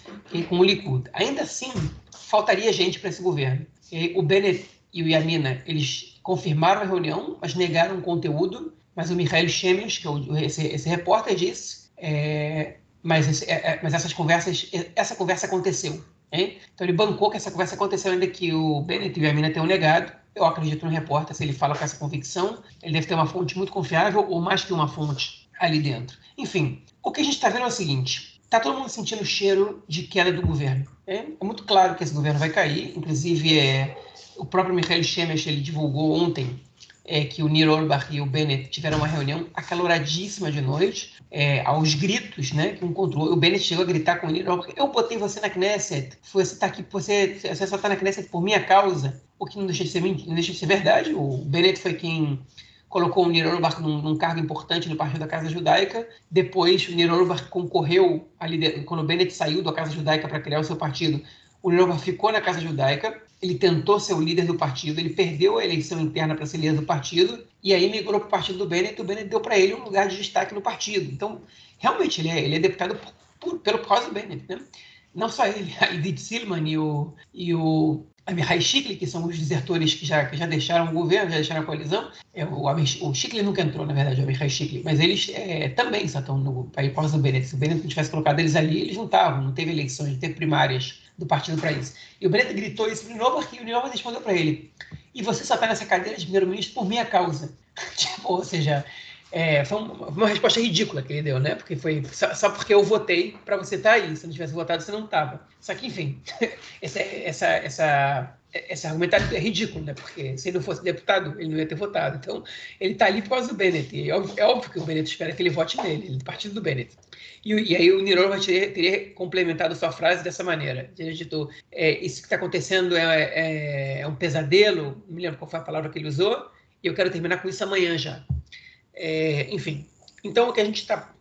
com o Likud. Ainda assim, faltaria gente para esse governo. E o Bennett e o Yamina, eles confirmaram a reunião, mas negaram o conteúdo, mas o Michael Shemesh, que é o, esse, esse repórter, disse é, mas, é, é, mas essas conversas, essa conversa aconteceu. Hein? Então ele bancou que essa conversa aconteceu ainda que o Bennett e a Mina tenham negado. Eu acredito no repórter, se ele fala com essa convicção, ele deve ter uma fonte muito confiável ou mais que uma fonte ali dentro. Enfim, o que a gente está vendo é o seguinte: está todo mundo sentindo o cheiro de queda do governo. É, é muito claro que esse governo vai cair. Inclusive, é, o próprio Michael Shemesh ele divulgou ontem é, que o Nir Orbach e o Bennett tiveram uma reunião acaloradíssima de noite, é, aos gritos, né, que encontrou. O Bennett chegou a gritar com o Nir Orbach, eu botei você na Knesset, você tá aqui, você, você só está na Knesset por minha causa, o que não deixa de ser, não deixa de ser verdade. O Bennett foi quem colocou o Nir Orbach num, num, cargo importante no Partido da Casa Judaica. Depois, o Nir Orbach concorreu, a lider... quando o Bennett saiu da Casa Judaica para criar o seu partido, o Nir Orbach ficou na Casa Judaica ele tentou ser o líder do partido, ele perdeu a eleição interna para ser líder do partido, e aí migrou para o partido do Bennett, e o Bennett deu para ele um lugar de destaque no partido. Então, realmente, ele é, ele é deputado por, por, pelo causa do Bennett. Né? Não só ele, a Edith Silman e o, e o Amihai Shikli, que são os desertores que já, que já deixaram o governo, já deixaram a coalizão. É, o, o Shikli nunca entrou, na verdade, o Amihai Shikli, mas eles é, também só estão no país do Bennett. Se o Bennett tivesse colocado eles ali, eles não estavam, não teve eleições, não teve primárias do partido para isso. E o Bennett gritou isso para o Nova e o Nova respondeu para ele: E você só está nessa cadeira de primeiro-ministro por minha causa. tipo, ou seja, é, foi uma resposta ridícula que ele deu, né? Porque foi só, porque eu votei para você estar tá aí. Se não tivesse votado, você não estava. Só que, enfim, essa, essa, essa, esse argumentário é ridículo, né? Porque se ele não fosse deputado, ele não ia ter votado. Então, ele está ali por causa do Bennett. É óbvio, é óbvio que o Bennett espera que ele vote nele, ele do partido do Bennett. E, e aí o Nirova teria, teria, complementado sua frase dessa maneira. Ele dito, é, isso que está acontecendo é, é, é, um pesadelo, não me lembro qual foi a palavra que ele usou, e eu quero terminar com isso amanhã já. É, enfim, então o que a gente está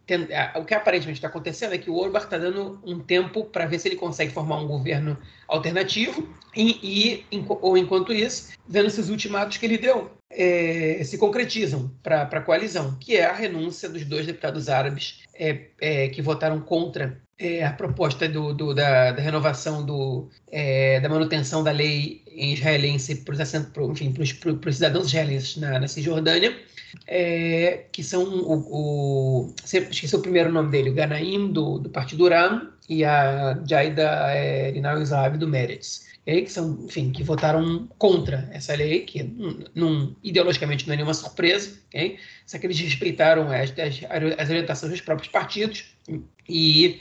o que aparentemente está acontecendo é que o Orbach está dando um tempo para ver se ele consegue formar um governo alternativo e, e ou enquanto isso, vendo se os ultimatos que ele deu é, se concretizam para a coalizão, que é a renúncia dos dois deputados árabes é, é, que votaram contra é, a proposta do, do, da, da, renovação do, é, da manutenção da lei israelense para os cidadãos israelenses na, na Cisjordânia, é, que são o, o esqueci o primeiro nome dele, o Ganaim do, do Partido Ram e a Jaida é, Rinal do Meretz. que são, enfim, que votaram contra essa lei, que num, ideologicamente não é nenhuma surpresa, okay? só que eles respeitaram as, as, as orientações dos próprios partidos e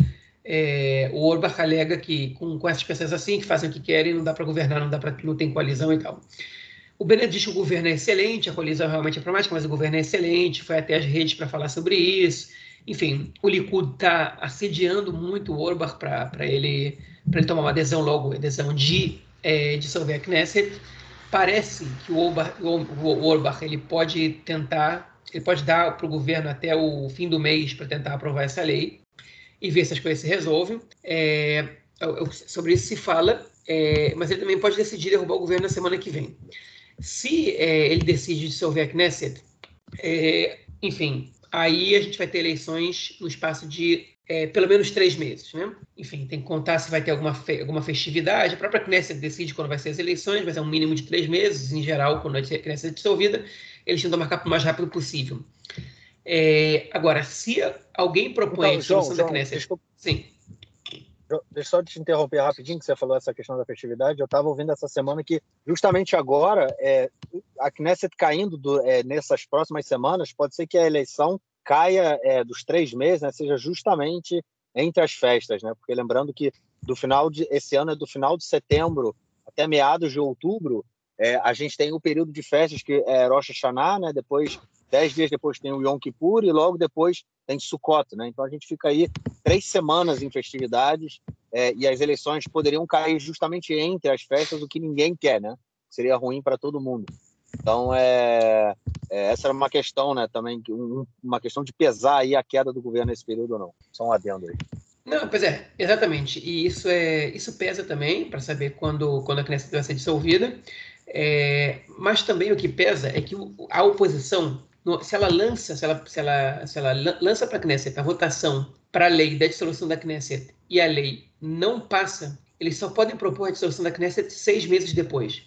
é, o Orbach alega que com, com essas pessoas assim, que fazem o que querem, não dá para governar, não dá para não tem coalizão e tal. O Bennett diz que o governo é excelente, a coalizão realmente é problemática, mas o governo é excelente, foi até as redes para falar sobre isso. Enfim, o Likud está assediando muito o Orbach para ele, ele tomar uma adesão logo, adesão de é, dissolver a Knesset. Parece que o Orbach, o Orbach ele pode tentar, ele pode dar para o governo até o fim do mês para tentar aprovar essa lei e ver se as coisas se resolvem. É, sobre isso se fala, é, mas ele também pode decidir derrubar o governo na semana que vem. Se é, ele decide dissolver a Knesset, é, enfim, aí a gente vai ter eleições no espaço de é, pelo menos três meses, né? Enfim, tem que contar se vai ter alguma, fe alguma festividade. A própria Knesset decide quando vai ser as eleições, mas é um mínimo de três meses. Em geral, quando a Knesset é dissolvida, eles tentam marcar o mais rápido possível. É, agora, se alguém propõe então, a dissolução João, da Knesset... Desculpa. Sim. Deixa só te interromper rapidinho, que você falou essa questão da festividade. Eu estava ouvindo essa semana que, justamente agora, é, a Knesset caindo do, é, nessas próximas semanas, pode ser que a eleição caia é, dos três meses, né, seja justamente entre as festas, né? Porque lembrando que do final de esse ano é do final de setembro até meados de outubro, é, a gente tem o período de festas que é Rosh Hashanah, né? Depois Dez dias depois tem o Yom Kippur e logo depois tem Sukkot, né? Então a gente fica aí três semanas em festividades é, e as eleições poderiam cair justamente entre as festas, o que ninguém quer, né? Seria ruim para todo mundo. Então é, é, essa era uma questão, né? Também um, uma questão de pesar aí a queda do governo nesse período ou não. Só um adendo aí. Não, pois é, exatamente. E isso é isso pesa também para saber quando quando a Knesset vai ser dissolvida. É, mas também o que pesa é que a oposição se ela lança, se ela, se ela, se ela lança para a Knesset a votação para a lei da dissolução da Knesset e a lei não passa, eles só podem propor a dissolução da Knesset seis meses depois.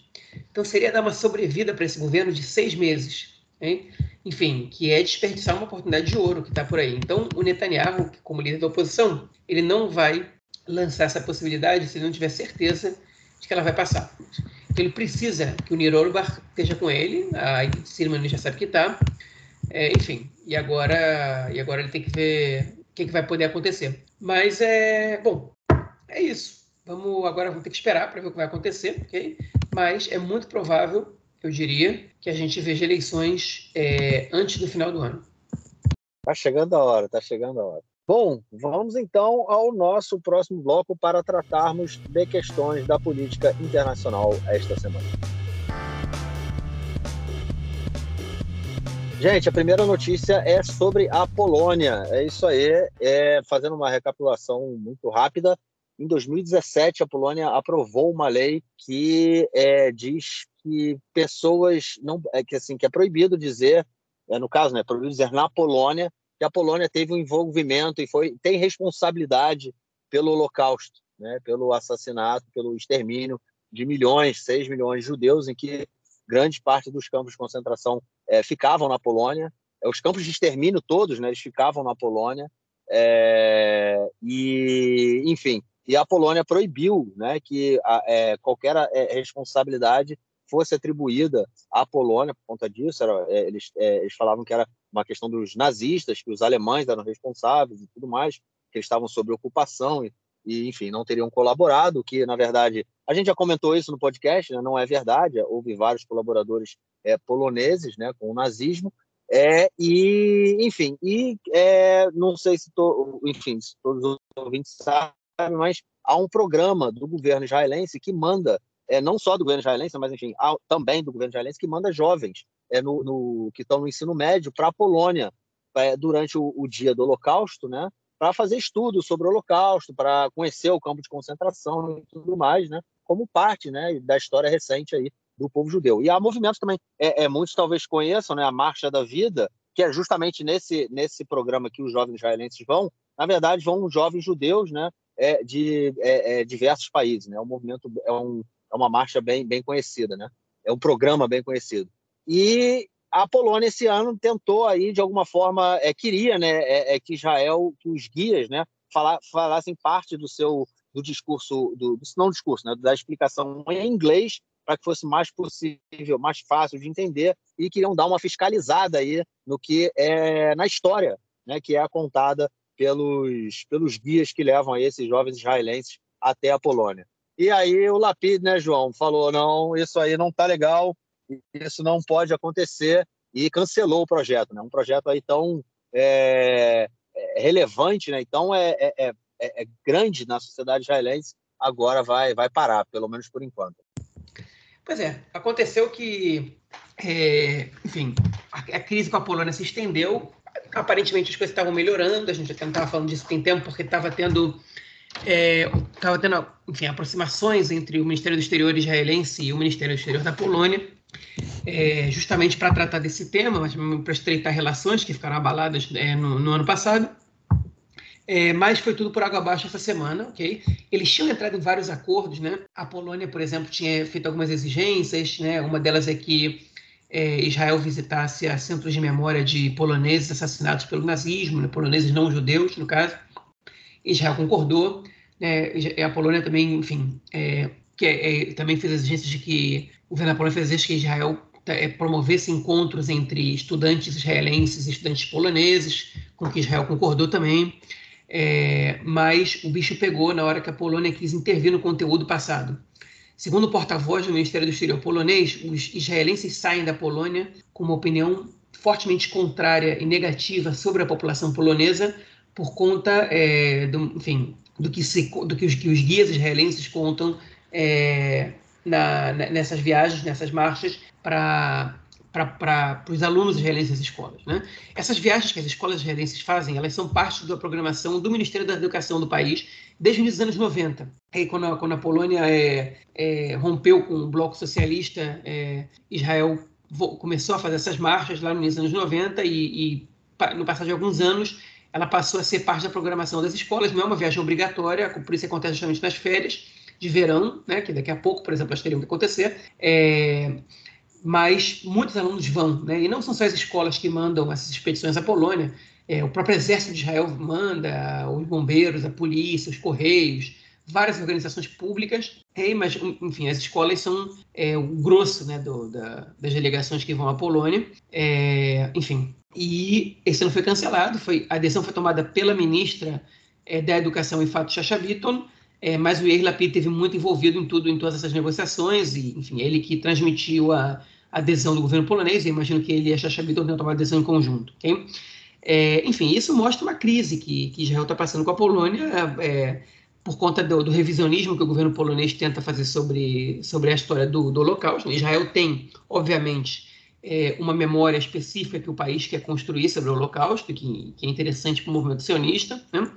Então seria dar uma sobrevida para esse governo de seis meses. Hein? Enfim, que é desperdiçar uma oportunidade de ouro que está por aí. Então o Netanyahu, como líder da oposição, ele não vai lançar essa possibilidade se ele não tiver certeza de que ela vai passar. Então ele precisa que o Nir esteja com ele, a Silman já sabe que está, é, enfim, e agora, e agora ele tem que ver o que, que vai poder acontecer. Mas é bom, é isso. Vamos agora vamos ter que esperar para ver o que vai acontecer, ok? Mas é muito provável, eu diria, que a gente veja eleições é, antes do final do ano. Tá chegando a hora, tá chegando a hora. Bom, vamos então ao nosso próximo bloco para tratarmos de questões da política internacional esta semana. Gente, a primeira notícia é sobre a Polônia. É isso aí. É, fazendo uma recapitulação muito rápida, em 2017 a Polônia aprovou uma lei que é, diz que pessoas não, é, que assim que é proibido dizer, é, no caso, né, proibido dizer na Polônia que a Polônia teve um envolvimento e foi tem responsabilidade pelo Holocausto, né, pelo assassinato, pelo extermínio de milhões, 6 milhões de judeus, em que grande parte dos campos de concentração é, ficavam na Polônia. É, os campos de extermínio todos, né, eles ficavam na Polônia. É, e, enfim, e a Polônia proibiu né, que a, é, qualquer é, responsabilidade fosse atribuída à Polônia por conta disso. Era, é, eles, eles falavam que era uma questão dos nazistas, que os alemães eram responsáveis e tudo mais, que eles estavam sob ocupação e, e, enfim, não teriam colaborado, que, na verdade, a gente já comentou isso no podcast, né? não é verdade, houve vários colaboradores é, poloneses né, com o nazismo, é, e, enfim, e é, não sei se, to, enfim, se todos os ouvintes sabem, mas há um programa do governo israelense que manda, é, não só do governo israelense, mas, enfim, há, também do governo israelense, que manda jovens é, no, no que estão no ensino médio para a Polônia é, durante o, o dia do Holocausto, né? Para fazer estudos sobre o Holocausto, para conhecer o campo de concentração e tudo mais, né? como parte né, da história recente aí do povo judeu. E há movimentos também, é, é, muitos talvez conheçam, né, a Marcha da Vida, que é justamente nesse, nesse programa que os jovens israelenses vão, na verdade, vão jovens judeus né, é, de é, é diversos países. Né? É movimento, é, um, é uma marcha bem, bem conhecida, né? é um programa bem conhecido. E a Polônia esse ano tentou aí de alguma forma é, queria né é, é, que Israel que os guias né falar, falassem parte do seu do discurso, do, não discurso, né, da explicação em inglês para que fosse mais possível, mais fácil de entender e queriam dar uma fiscalizada aí no que é na história, né, que é contada pelos pelos guias que levam esses jovens israelenses até a Polônia. E aí o Lapid, né, João, falou não, isso aí não tá legal, isso não pode acontecer e cancelou o projeto, né? Um projeto aí tão é, é relevante, né? Então é, é, é, é, grande na sociedade israelense, agora vai vai parar, pelo menos por enquanto. Pois é, aconteceu que, é, enfim, a, crise com a Polônia se estendeu. Aparentemente as coisas estavam melhorando. A gente já estava falando disso tem tempo, porque estava tendo, estava é, tendo, enfim, aproximações entre o Ministério do Exterior israelense e o Ministério do Exterior da Polônia, é, justamente para tratar desse tema, para estreitar relações que ficaram abaladas é, no, no ano passado. É, mas foi tudo por água abaixo essa semana, ok? Eles tinham entrado em vários acordos, né? A Polônia, por exemplo, tinha feito algumas exigências, né? Uma delas é que é, Israel visitasse a centros de memória de poloneses assassinados pelo nazismo, né? poloneses não judeus, no caso. Israel concordou. Né? A Polônia também, enfim, é, que é, também fez exigências de que o Polônia fez que Israel é, promovesse encontros entre estudantes israelenses e estudantes poloneses, com que Israel concordou também. É, mas o bicho pegou na hora que a Polônia quis intervir no conteúdo passado. Segundo o porta-voz do Ministério do Exterior polonês, os israelenses saem da Polônia com uma opinião fortemente contrária e negativa sobre a população polonesa por conta é, do, enfim, do que, se, do que, os, que os guias israelenses contam é, na, nessas viagens, nessas marchas, para para os alunos israelenses das escolas. Né? Essas viagens que as escolas israelenses fazem, elas são parte da programação do Ministério da Educação do país desde os anos 90. Aí, quando, a, quando a Polônia é, é, rompeu com o bloco socialista, é, Israel começou a fazer essas marchas lá nos anos 90 e, e, no passar de alguns anos, ela passou a ser parte da programação das escolas. Não é uma viagem obrigatória, por isso acontece justamente nas férias de verão, né, que daqui a pouco, por exemplo, elas teriam que acontecer. É, mas muitos alunos vão, né? E não são só as escolas que mandam essas expedições à Polônia, é, o próprio Exército de Israel manda, os bombeiros, a polícia, os correios, várias organizações públicas, é, mas, enfim, as escolas são é, o grosso né, do, da, das delegações que vão à Polônia, é, enfim. E esse ano foi cancelado, foi, a decisão foi tomada pela ministra é, da Educação, Fato Chacha Bitton, é, mas o Yair Lapid teve muito envolvido em tudo, em todas essas negociações, e, enfim, ele que transmitiu a, adesão do governo polonês, eu imagino que ele e a Chacha Bitton tenham tomado decisão em conjunto? É, enfim, isso mostra uma crise que, que Israel está passando com a Polônia, é, por conta do, do, revisionismo que o governo polonês tenta fazer sobre, sobre a história do, do Holocausto. Israel tem, obviamente, é, uma memória específica que o país quer construir sobre o Holocausto, que, que é interessante para o movimento sionista, né?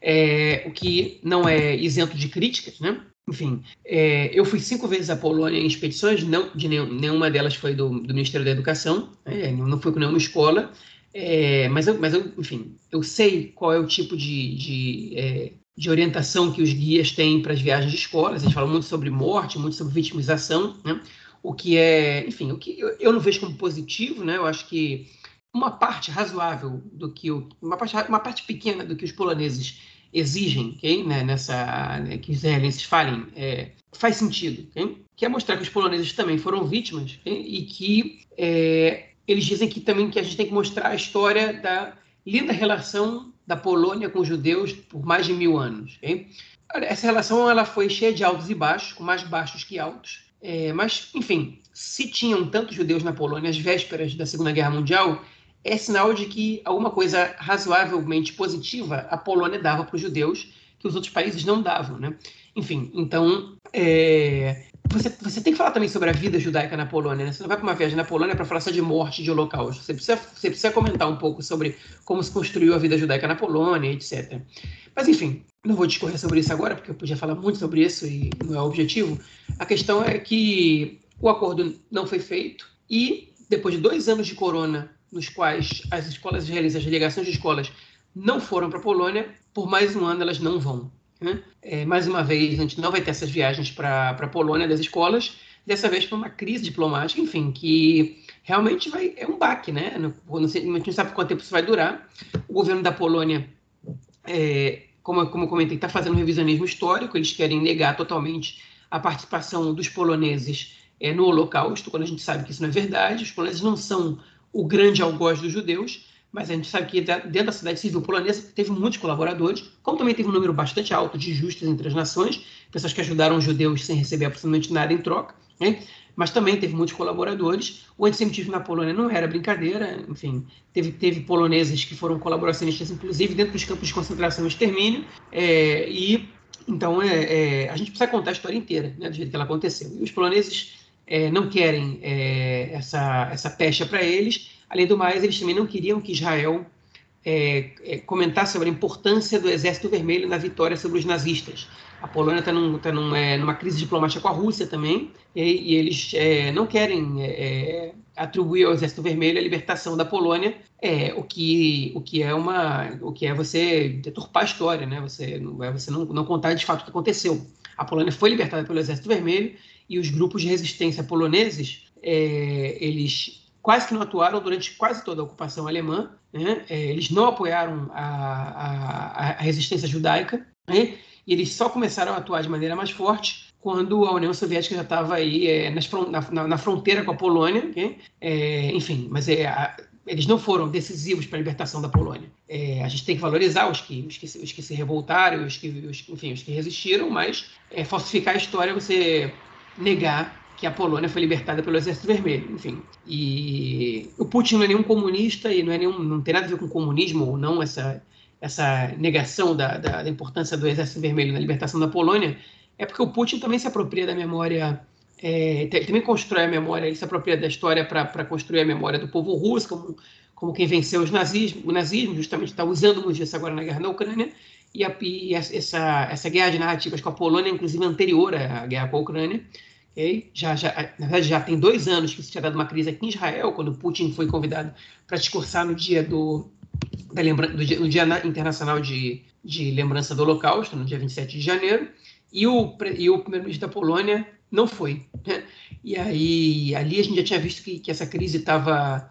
É, o que não é isento de críticas, né? Enfim, é, eu fui cinco vezes à Polônia em expedições, não, de nenhum, nenhuma delas foi do, do Ministério da Educação, é, não fui com nenhuma escola, é, mas, eu, mas eu, enfim, eu sei qual é o tipo de, de, é, de orientação que os guias têm para as viagens de escolas. Eles falam muito sobre morte, muito sobre vitimização, né? o que é, enfim, o que eu, eu não vejo como positivo, né? Eu acho que uma parte razoável do que o, uma parte, uma parte pequena do que os poloneses exigem, okay? né, nessa né, que os israelenses falem, é, faz sentido, okay? que é mostrar que os poloneses também foram vítimas okay? e que é, eles dizem que também que a gente tem que mostrar a história da linda relação da Polônia com os judeus por mais de mil anos. Essa relação ela foi cheia de altos e baixos, com mais baixos que altos. É, mas, enfim, se tinham tantos judeus na Polônia às vésperas da Segunda Guerra Mundial, é sinal de que alguma coisa razoavelmente positiva a Polônia dava para os judeus que os outros países não davam, né? Enfim, então é... você, você tem que falar também sobre a vida judaica na Polônia, né? Você não vai para uma viagem na Polônia para falar só de morte, de holocausto. Você precisa, você precisa comentar um pouco sobre como se construiu a vida judaica na Polônia, etc. Mas enfim, não vou discorrer sobre isso agora, porque eu podia falar muito sobre isso e não é o objetivo. A questão é que o acordo não foi feito e depois de dois anos de corona nos quais as escolas israelenses, as delegações de escolas, não foram para a Polônia, por mais um ano elas não vão. Né? É, mais uma vez, a gente não vai ter essas viagens para a Polônia das escolas, dessa vez por uma crise diplomática, enfim, que realmente vai, é um baque, né? Não, não sei, a gente não sabe quanto tempo isso vai durar. O governo da Polônia é, como, como eu comentei, está fazendo um revisionismo histórico, eles querem negar totalmente a participação dos poloneses é, no Holocausto, quando a gente sabe que isso não é verdade. Os poloneses não são o grande algoz dos judeus, mas a gente sabe que dentro da cidade civil polonesa teve muitos colaboradores, como também teve um número bastante alto de justas entre as nações, pessoas que ajudaram os judeus sem receber absolutamente nada em troca, né? mas também teve muitos colaboradores. O antissemitismo na Polônia não era brincadeira, enfim, teve, teve poloneses que foram colaboracionistas, inclusive dentro dos campos de concentração e extermínio, é, e então é, é, a gente precisa contar a história inteira, né, do jeito que ela aconteceu. E os poloneses é, não querem é, essa, essa pecha para eles, além do mais, eles também não queriam que Israel é, é, comentasse sobre a importância do Exército Vermelho na vitória sobre os nazistas. A Polônia está num, tá num, é, numa crise diplomática com a Rússia também, e, e eles é, não querem atribuir ao Exército Vermelho a libertação da Polônia, o, que, o que é uma, o que é você deturpar a história, né? Você não é você não, não contar de fato o que aconteceu. A Polônia foi libertada pelo Exército Vermelho e os grupos de resistência poloneses, eles quase que não atuaram durante quase toda a ocupação alemã. Né? eles não apoiaram a, a, a resistência judaica. Né? e eles só começaram a atuar de maneira mais forte quando a União Soviética já estava aí é, nas, na, na, fronteira com a Polônia, okay? é, enfim, mas é, a, eles não foram decisivos para a libertação da Polônia. É, a gente tem que valorizar os que, os que, os que se revoltaram, os que, os, enfim, os que resistiram, mas é, falsificar a história você negar que a Polônia foi libertada pelo Exército Vermelho, enfim. E o Putin não é nenhum comunista e não é nenhum, não tem nada a ver com comunismo ou não essa essa negação da, da, da, importância do Exército Vermelho na libertação da Polônia, é porque o Putin também se apropria da memória, é, também constrói a memória, ele se apropria da história para construir a memória do povo russo, como, como quem venceu os nazismo, o nazismo, justamente está usando isso agora na guerra na Ucrânia, e, a, e essa, essa guerra de narrativas com a Polônia, inclusive anterior à guerra com a Ucrânia, já, já, na verdade já tem dois anos que se tinha dado uma crise aqui em Israel, quando Putin foi convidado para discursar no dia do da lembra, do dia, no Dia Internacional de, de Lembrança do Holocausto, no dia 27 de janeiro, e o, e o primeiro-ministro da Polônia não foi. Né? E aí, ali a gente já tinha visto que, que essa crise estava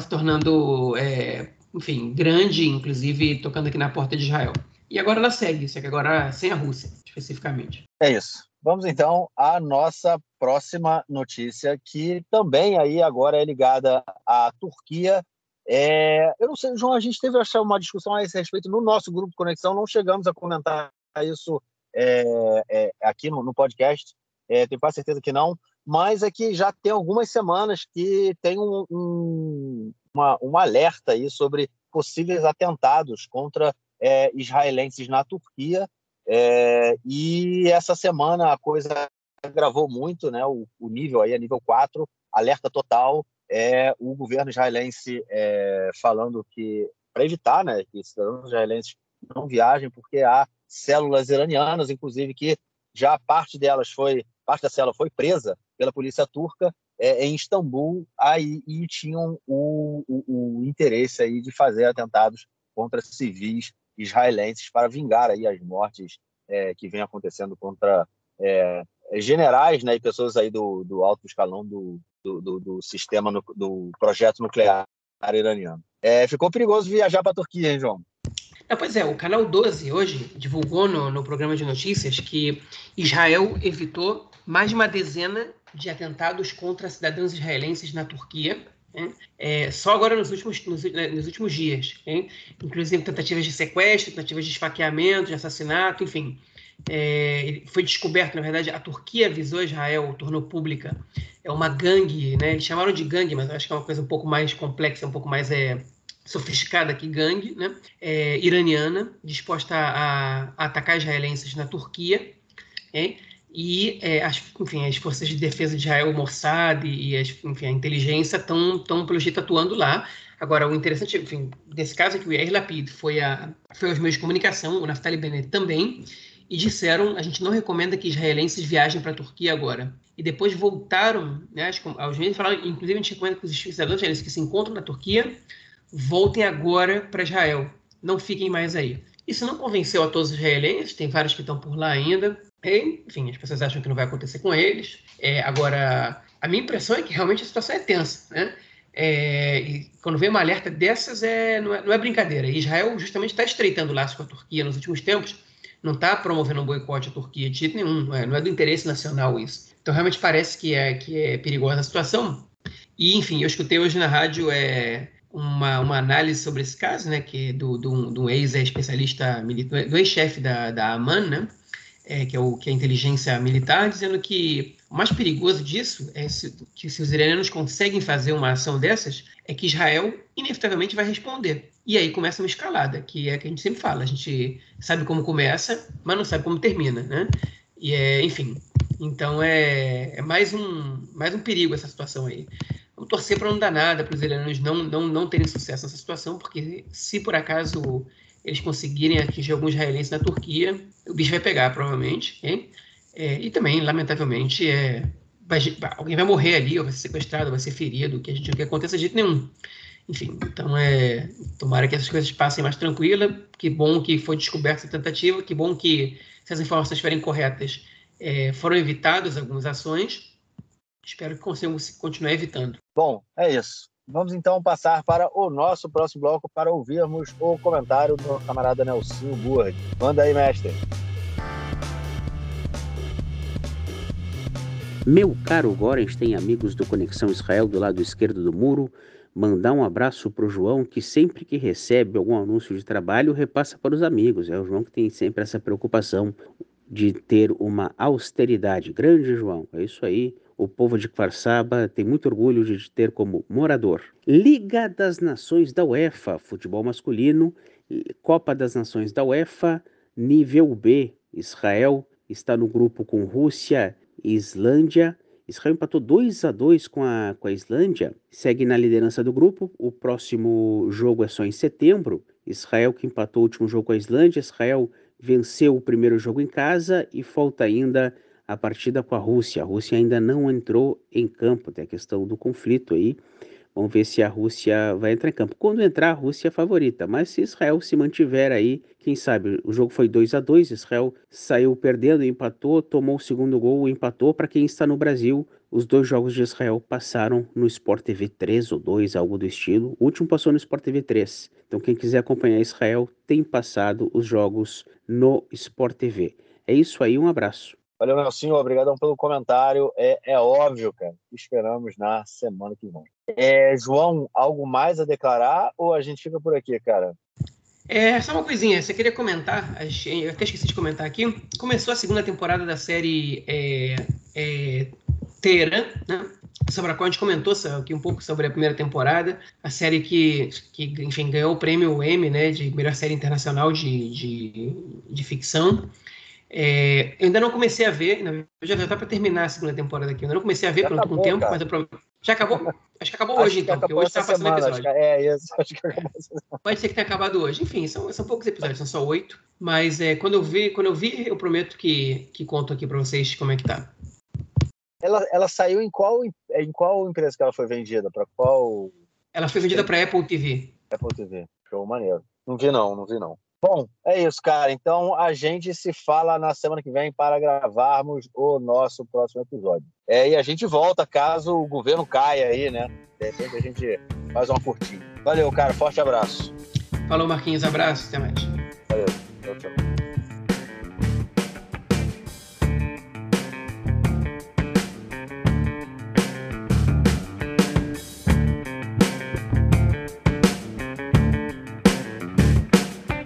se tornando, é, enfim, grande, inclusive tocando aqui na porta de Israel. E agora ela segue, só que agora sem a Rússia, especificamente. É isso. Vamos então à nossa próxima notícia, que também aí agora é ligada à Turquia. É, eu não sei, João, a gente teve uma discussão a esse respeito no nosso grupo Conexão, não chegamos a comentar isso é, é, aqui no, no podcast, é, tenho quase certeza que não, mas é que já tem algumas semanas que tem um, um, uma, um alerta aí sobre possíveis atentados contra é, israelenses na Turquia, é, e essa semana a coisa gravou muito, né, o, o nível aí é nível 4, alerta total, é o governo israelense é, falando que, para evitar né, que cidadãos israelenses não viajem, porque há células iranianas, inclusive, que já parte delas foi, parte da célula foi presa pela polícia turca é, em Istambul, aí, e tinham o, o, o, interesse aí de fazer atentados contra civis israelenses para vingar aí as mortes é, que vem acontecendo contra é, generais né, e pessoas aí do, do alto escalão do, do, do, sistema, no, do projeto nuclear iraniano. É, ficou perigoso viajar para a Turquia, hein, João? É, pois é, o canal 12 hoje divulgou no, no programa de notícias que Israel evitou mais de uma dezena de atentados contra cidadãos israelenses na Turquia, é, só agora nos últimos, nos, né, nos últimos dias. Hein? Inclusive tentativas de sequestro, tentativas de esfaqueamento, de assassinato, enfim. É, foi descoberto, na verdade, a Turquia avisou Israel, tornou pública, é uma gangue, né? Eles chamaram de gangue, mas acho que é uma coisa um pouco mais complexa, um pouco mais é, sofisticada que gangue, né? É, iraniana, disposta a, a, atacar israelenses na Turquia, okay? E é, as, enfim, as forças de defesa de Israel, o Mossad e as, enfim, a inteligência estão, pelo jeito, atuando lá. Agora, o interessante, enfim, desse caso é que o Yair Lapid foi, a, foi aos meios de comunicação, o Naftali Bennett também, e disseram: a gente não recomenda que israelenses viajem para a Turquia agora. E depois voltaram, né, aos meios falaram, inclusive a gente recomenda que os cidadãos israelenses que se encontram na Turquia voltem agora para Israel, não fiquem mais aí. Isso não convenceu a todos os israelenses, tem vários que estão por lá ainda. Enfim, as pessoas acham que não vai acontecer com eles. É, agora, a minha impressão é que realmente a situação é tensa. Né? É, e quando vem uma alerta dessas, é, não, é, não é brincadeira. Israel justamente está estreitando o laço com a Turquia nos últimos tempos, não está promovendo um boicote à Turquia de jeito nenhum, não é, não é, do interesse nacional isso. Então realmente parece que é, que é perigosa a situação. E, enfim, eu escutei hoje na rádio é, uma, uma análise sobre esse caso, né, que é do, do, do ex-especialista, do ex-chefe da, da AMAN, né, é, que, é o, que é a inteligência militar, dizendo que o mais perigoso disso é se, que se os iranianos conseguem fazer uma ação dessas, é que Israel inevitavelmente vai responder. E aí começa uma escalada, que é a que a gente sempre fala. A gente sabe como começa, mas não sabe como termina, né? E é, enfim. Então é, é mais, um, mais um perigo essa situação aí. Vamos torcer para não dar nada, para os iranianos não, não, não terem sucesso nessa situação, porque se por acaso eles conseguirem atingir alguns israelenses na Turquia, o bicho vai pegar, provavelmente. É, e também, lamentavelmente, é, vai, alguém vai morrer ali, ou vai ser sequestrado, vai ser ferido, que a gente não quer que aconteça de jeito nenhum. Enfim, então é. Tomara que essas coisas passem mais tranquila. Que bom que foi descoberta essa tentativa, que bom que, se as informações estiverem corretas, é, foram evitadas algumas ações. Espero que consigam continuar evitando. Bom, é isso. Vamos então passar para o nosso próximo bloco para ouvirmos o comentário do camarada Nelson Burd. Manda aí, mestre. Meu caro Gorenstein, amigos do Conexão Israel do lado esquerdo do muro, mandar um abraço para o João, que sempre que recebe algum anúncio de trabalho, repassa para os amigos. É o João que tem sempre essa preocupação de ter uma austeridade. Grande João, é isso aí. O povo de Kfarsaba tem muito orgulho de te ter como morador. Liga das Nações da UEFA, futebol masculino, Copa das Nações da UEFA, nível B. Israel está no grupo com Rússia e Islândia. Israel empatou 2 a 2 com a, com a Islândia, segue na liderança do grupo. O próximo jogo é só em setembro. Israel que empatou o último jogo com a Islândia. Israel venceu o primeiro jogo em casa e falta ainda a partida com a Rússia. A Rússia ainda não entrou em campo, tem a questão do conflito aí. Vamos ver se a Rússia vai entrar em campo. Quando entrar, a Rússia é favorita, mas se Israel se mantiver aí, quem sabe? O jogo foi 2 a 2 Israel saiu perdendo, empatou, tomou o segundo gol, empatou. Para quem está no Brasil, os dois jogos de Israel passaram no Sport TV 3 ou 2, algo do estilo. O último passou no Sport TV 3. Então, quem quiser acompanhar Israel, tem passado os jogos no Sport TV. É isso aí, um abraço. Valeu, Nelson. Obrigadão pelo comentário. É, é óbvio, cara. Esperamos na semana que vem. É, João, algo mais a declarar ou a gente fica por aqui, cara? É, só uma coisinha, você queria comentar, eu até esqueci de comentar aqui, começou a segunda temporada da série é, é, Teherã, né? sobre a qual a gente comentou aqui um pouco sobre a primeira temporada, a série que, que enfim, ganhou o prêmio Emmy, né, de melhor série internacional de, de, de ficção. É, eu ainda não comecei a ver, eu já está para terminar a segunda temporada aqui. Eu ainda não comecei a ver já por um tempo, cara. mas eu Já acabou? Acho que acabou acho hoje, então, porque hoje está passando semana, episódio. Que, é, isso, acho que acabou Pode ser que tenha acabado hoje. Enfim, são, são poucos episódios, são só oito. Mas é, quando eu vi, quando eu vi, eu prometo que, que conto aqui para vocês como é que tá. Ela, ela saiu em qual, em qual empresa que ela foi vendida? Para qual? Ela foi vendida para Apple TV. Apple TV. Show maneiro. Não vi não, não vi não. Bom, é isso, cara. Então a gente se fala na semana que vem para gravarmos o nosso próximo episódio. É, e a gente volta caso o governo caia aí, né? De repente a gente faz uma curtinha. Valeu, cara. Forte abraço. Falou, Marquinhos. Abraço. Até mais. Valeu. Tchau, tchau.